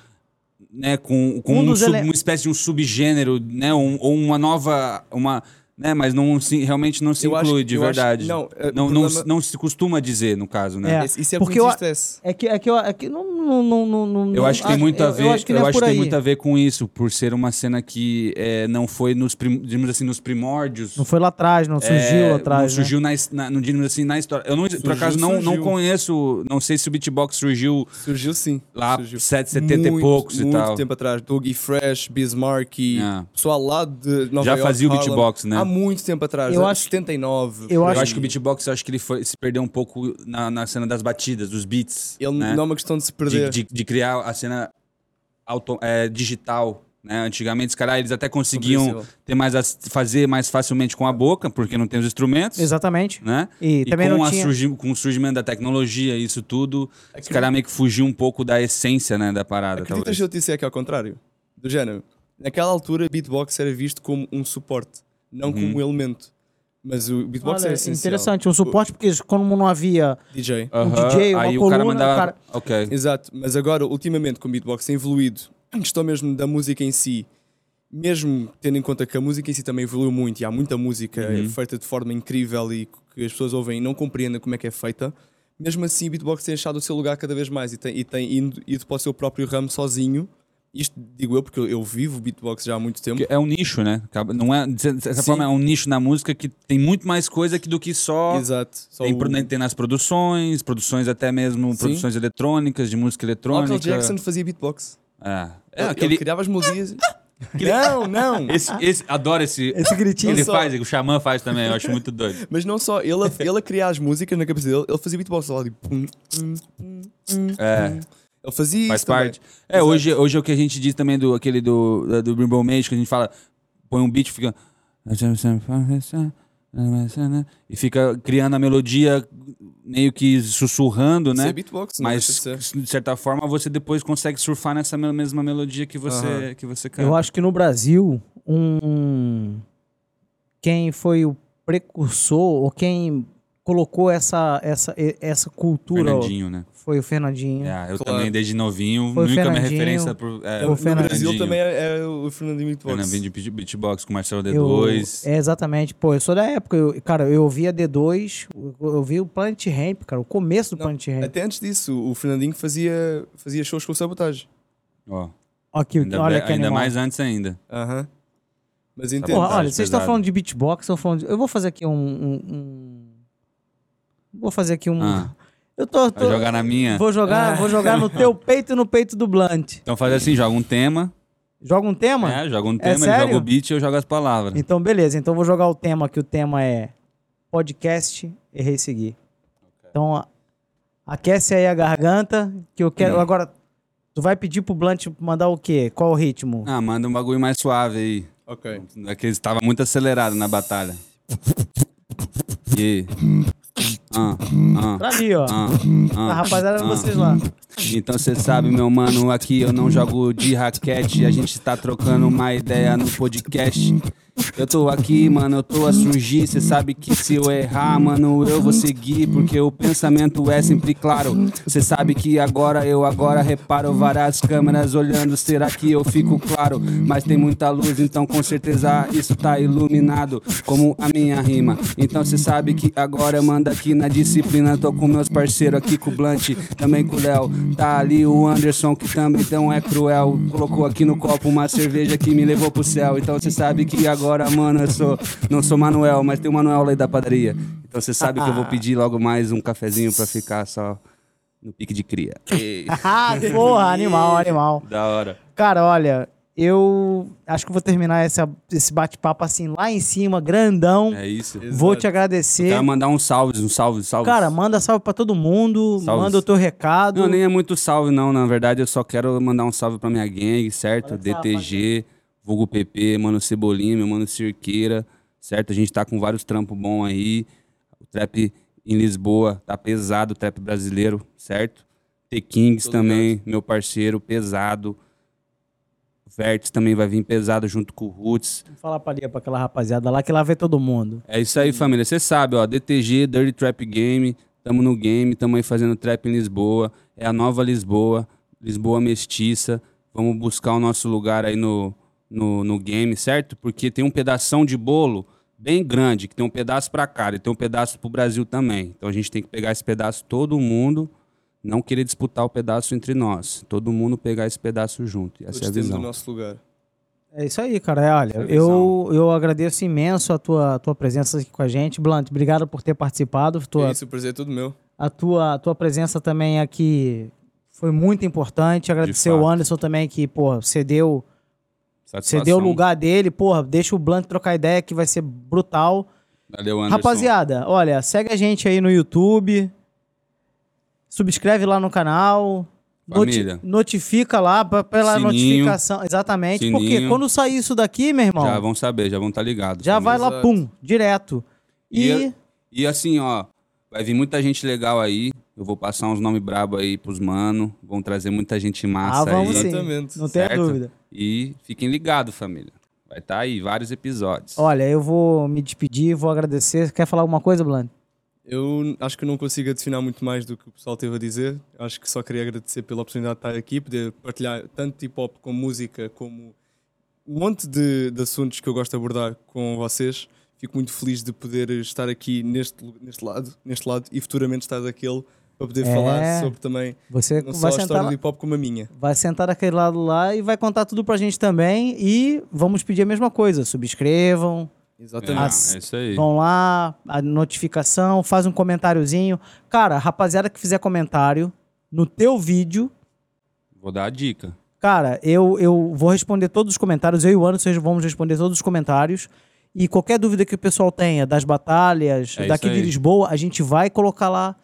né, com, com Um um sub- uma espécie de um subgênero, né, um- ou uma nova, uma, né, mas não se, realmente não se Eu acho- inclui de eu acho- verdade. não, é, não, o não, problema- não se costuma dizer, no caso, né? É. Isso- é Porque eu-. É que, é que, eu, é que não, não, não, não, não- Eu acho que tem muito a ver, eu acho que, é por que tem muito a ver com isso, por ser uma cena que é, não foi nos, prim, digamos assim, nos primórdios. Não foi lá atrás, não surgiu É, lá atrás. Não né? surgiu na, his- na, no, digamos assim, na história. Eu não, por Surgiu, acaso não, não surgiu. conheço, não sei se o beatbox surgiu Surgiu sim. lá Surgiu. 770 e Muito, poucos e muito tal. tempo atrás. Dougie Fresh, Bismarck e É. pessoal lá de Nova Já York, fazia o beatbox, né? Muito tempo atrás. Eu Eu acho- 79. eu Eu acho acho que o beatbox, eu acho que ele foi, se perdeu um pouco na, na cena das batidas, dos beats. Ele né? não é uma questão de se de, perder. de, de criar a cena auto, é, digital. Né? Antigamente, os caras eles até conseguiam ter mais as- fazer mais facilmente com a boca, porque não tem os instrumentos. Exatamente. Né? E, também com, não a tinha. surgi- com o surgimento da tecnologia, isso tudo, os que- caras meio que fugiu um pouco da essência né, da parada. Acreditas talvez. se eu que é ao contrário? Do género. Naquela altura, beatbox era visto como um suporte, não Uhum. como um elemento. Mas o beatbox Olha, era essencial. interessante, um suporte, porque quando não havia O DJ. Aham, DJ, uma aí o coluna, cara mandava. cara- Ok. Exato, mas agora, ultimamente, com o beatbox tem evoluído, em questão mesmo da música em si, mesmo tendo em conta que a música em si também evoluiu muito e há muita música Uhum. feita de forma incrível e que as pessoas ouvem e não compreendem como é que é feita, mesmo assim o beatbox tem achado o seu lugar cada vez mais e tem, e tem ido, ido para o seu próprio ramo sozinho. Isto digo eu porque eu, vivo beatbox já há muito tempo. É um nicho, né? Não é, de certa Sim. forma, é um nicho na música que tem muito mais coisa que do que só. Exato. Só Tem, o- né, tem nas produções, produções até mesmo, Sim. produções eletrônicas, de música eletrônica. Michael Jackson fazia beatbox. É. É, Ele- aquele, Ele criava as melodias. [laughs] não, não. esse, esse, adoro esse. esse gritinho. Ele só- faz, o Xamã faz também, eu acho muito doido. Mas não só, ele, ele a criar as músicas na cabeça dele, ele fazia beatbox lá, tipo, É. Ele fazia Faz isso também. parte. É, hoje, hoje é o que a gente diz também do aquele do, do Rainbow Mage, que a gente fala, põe um beat e fica. E fica criando a melodia meio que sussurrando, Isso né? é beatbox, não Mas, de certa forma, você depois consegue surfar nessa me- mesma melodia que você, Aham. que você canta. Eu acho que no Brasil, um quem foi o precursor ou quem colocou essa essa essa cultura Fernandinho, né? foi o Fernandinho. É, eu Claro. também, desde novinho, Foi o nunca minha Fernandinho. referência pro, é, O No Fernandinho. Brasil também é, é o Fernandinho Beatbox. Fernandinho de beat- beatbox com Marcelo Eu- D2. é exatamente, pô, eu sou da época, eu- cara, eu ouvia D2, eu, eu ouvi o Planet Ramp, cara, o começo do Não, Planet Ramp. Até antes disso, o Fernandinho fazia, fazia shows com sabotagem. Ó, Aqui, ainda, olha que ainda animal. mais antes ainda. Aham. Mas entendo. Porra, olha, vocês estão falando de beatbox, estão falando de... Eu vou fazer aqui um... um- um- Vou fazer aqui um... Ah, Eu tô... vai tô- jogar na minha. Vou jogar, vou jogar no teu [laughs] peito e no peito do Blunt. Então faz assim, joga um tema. Joga um tema? É, joga um tema, ele sério? joga o beat e eu jogo as palavras. Então, beleza. Então, vou jogar o tema, que o tema é podcast Errei Seguir. Então, aquece aí a garganta, que eu quero... Hum. Agora, tu vai pedir pro Blunt mandar o quê? Qual o ritmo? Ah, manda um bagulho mais suave aí. Ok. Aquele estava muito acelerado na batalha. E. Ah, ah, Pra ali, ó. ah, A ah. rapaziada, ah. vocês lá. Então cê sabe, meu mano, aqui eu não jogo de raquete. A gente tá trocando uma ideia no podcast. Eu tô aqui, mano, eu tô a surgir. Cê sabe que se eu errar, mano, eu vou seguir. Porque o pensamento é sempre claro. Cê sabe que agora eu agora reparo várias câmeras olhando. Será que eu fico claro? Mas tem muita luz, então com certeza isso tá iluminado. Como a minha rima. Então cê sabe que agora eu mando aqui na disciplina. Tô com meus parceiros aqui com o Blunt, também com o Léo. Tá ali o Anderson, que também não é cruel. Colocou aqui no copo uma cerveja que me levou pro céu. Então cê sabe que agora, mano, eu sou. Não sou Manuel, mas tem o Manuel lá da padaria. Então você sabe que eu vou pedir logo mais um cafezinho pra ficar só no pique de cria. Ah, [laughs] porra, animal, animal. da hora. Cara, olha, eu acho que vou terminar essa, esse bate-papo assim, lá em cima, grandão. É isso. Vou te agradecer. Quero mandar um salve, um salve, salve. Cara, manda salve pra todo mundo, Salve. manda o teu recado. Não, nem é muito salve, não. Na verdade, eu só quero mandar um salve pra minha gangue, certo? Olha DTG, Vulgo PP, Mano Cebolinha, meu mano Cirqueira, certo? A gente tá com vários trampos bons aí. O trap em Lisboa tá pesado, o trap brasileiro, certo? T-Kings Tô também, meu parceiro, pesado. O Vertes também vai vir pesado junto com o Roots. Vou falar pra, ali, pra aquela rapaziada lá que lá vê todo mundo. É isso aí, família. Você sabe, ó, DTG, Dirty Trap Game, tamo no game, tamo aí fazendo trap em Lisboa. É a nova Lisboa, Lisboa mestiça. Vamos buscar o nosso lugar aí no, no, no game, certo? Porque tem um pedação de bolo bem grande, que tem um pedaço pra cá, e tem um pedaço pro Brasil também. Então a gente tem que pegar esse pedaço todo mundo, não querer disputar o pedaço entre nós. Todo mundo pegar esse pedaço junto. E essa Todos é a o visão. nosso lugar. É isso aí, cara. É, Olha, é eu, eu agradeço imenso a tua, a tua presença aqui com a gente. Blunt, obrigado por ter participado. Tua, É isso, o prazer é todo meu. a, tua, a tua presença também aqui foi muito importante. Agradecer o. Anderson também, que, pô, cedeu, Satisfação. cedeu o lugar dele. Porra, deixa o Blunt trocar ideia que vai ser brutal. Valeu, Anderson. Rapaziada, olha, segue a gente aí no YouTube. Subscreve lá no canal. noti- Família. notifica lá pra- pela Sininho. notificação. Exatamente. Porque Sininho. quando sair isso daqui, meu irmão, Já já, vão saber, já vão estar ligados. vai família. lá, pum, direto. E, E- E assim, ó, vai vir muita gente legal aí. Eu vou passar uns nomes brabo aí pros mano. Vão trazer muita gente massa ah, vamos aí. sim. Exatamente. Não tenha certo? dúvida. E fiquem ligados, família. Vai estar aí vários episódios. Olha, eu vou me despedir, vou agradecer. Quer falar alguma coisa, Blanc? Eu acho que eu não consigo adicionar muito mais do que o pessoal teve a dizer. Acho que só queria agradecer pela oportunidade de estar aqui, poder partilhar tanto hip hop como música, como um monte de, de assuntos que eu gosto de abordar com vocês. Fico muito feliz de poder estar aqui neste, neste, lado, neste lado e futuramente estar daquele para poder É. falar sobre também Você não só a sentar, história do hip hop como a minha. vai sentar daquele lado lá e vai contar tudo pra gente também. E vamos pedir a mesma coisa. Subscrevam, é, Exatamente. as- é isso aí. vão lá, a notificação, faz um comentáriozinho. Cara, rapaziada que fizer comentário no teu vídeo, Vou dar a dica. Cara, eu, eu vou responder todos os comentários. Eu e o Anderson vamos responder todos os comentários. E qualquer dúvida que o pessoal tenha das batalhas, É daqui de. Lisboa, a gente vai colocar lá.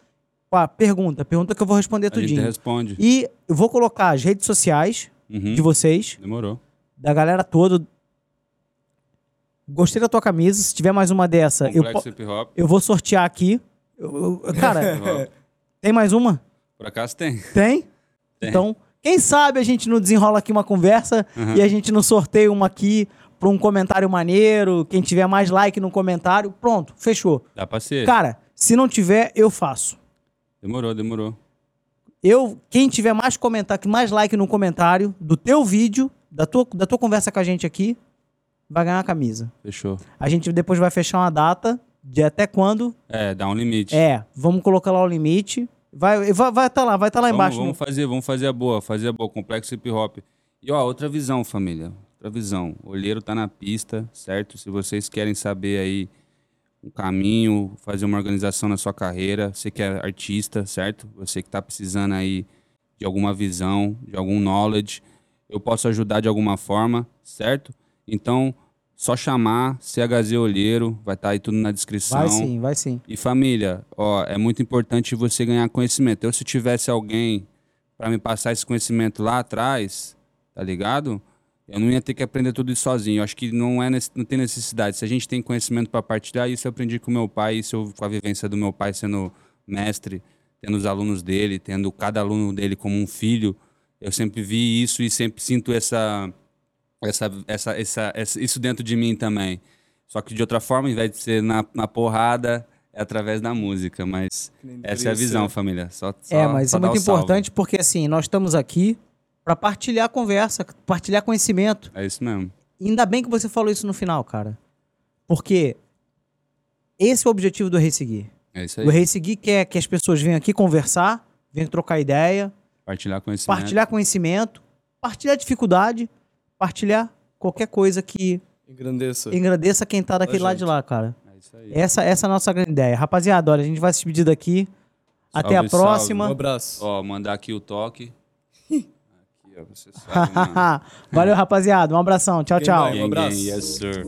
Pá, pergunta, pergunta que eu vou responder A gente tudinho. responde. E eu vou colocar as redes sociais Uhum. de vocês, Demorou. da galera toda. Gostei da tua camisa. Se tiver mais uma dessa, eu, Complexo eu vou sortear aqui. Eu- eu- cara, [laughs] tem mais uma? Por acaso tem. Tem? [laughs] Tem. Então, quem sabe a gente não desenrola aqui uma conversa Uhum. e a gente não sorteia uma aqui para um comentário maneiro. Quem tiver mais like no comentário, pronto, fechou. Dá pra ser. Cara, se não tiver, eu faço. Demorou, demorou. Eu, quem tiver mais comentário, mais like no comentário do teu vídeo, da tua, da tua conversa com a gente aqui, vai ganhar a camisa. Fechou. A gente depois vai fechar uma data de até quando. É, dá um limite. É, vamos colocar lá o limite. Vai estar vai, tá lá, vai estar lá vamos, embaixo. vamos fazer, vamos fazer a boa, fazer a boa, complexo hip hop. E ó, outra visão, família. Outra visão. O olheiro tá na pista, certo? Se vocês querem saber aí um caminho, fazer uma organização na sua carreira, você que é artista, certo? Você que tá precisando aí de alguma visão, de algum knowledge, eu posso ajudar de alguma forma, certo? Então, só chamar CHZ Olheiro, vai estar aí tudo na descrição. Vai sim, vai sim. E família, ó, é muito importante você ganhar conhecimento. Eu se tivesse alguém para me passar esse conhecimento lá atrás, tá ligado? Eu não ia ter que aprender tudo isso sozinho. Eu acho que não é não tem necessidade. Se a gente tem conhecimento para partilhar, isso eu aprendi com meu pai, isso eu, com a vivência do meu pai sendo mestre, tendo os alunos dele, tendo cada aluno dele como um filho. Eu sempre vi isso e sempre sinto essa, essa, essa, essa, essa- isso dentro de mim também. Só que de outra forma, ao invés de ser na, na porrada, é através da música. Mas essa é a visão, família. Só, só, É, mas é muito importante porque, assim, nós estamos aqui para partilhar a conversa, partilhar conhecimento. É isso mesmo. E ainda bem que você falou isso no final, cara. Porque esse é o objetivo do Rei Seguir. É isso aí. O Rei Seguir quer que as pessoas venham aqui conversar, venham trocar ideia, Partilhar conhecimento. partilhar conhecimento, partilhar dificuldade, partilhar qualquer coisa que Engrandeça. engrandeça quem tá daquele A lado de lá, cara. É isso aí. Essa, essa é a nossa grande ideia. Rapaziada, olha, a gente vai se despedir daqui. Até a Salve, salve. Um próxima. abraço. Ó, mandar aqui o toque você sabe. mano. Né? [laughs] Valeu, rapaziada. Um abração. Tchau, tchau. Gang, gang, yes, sir.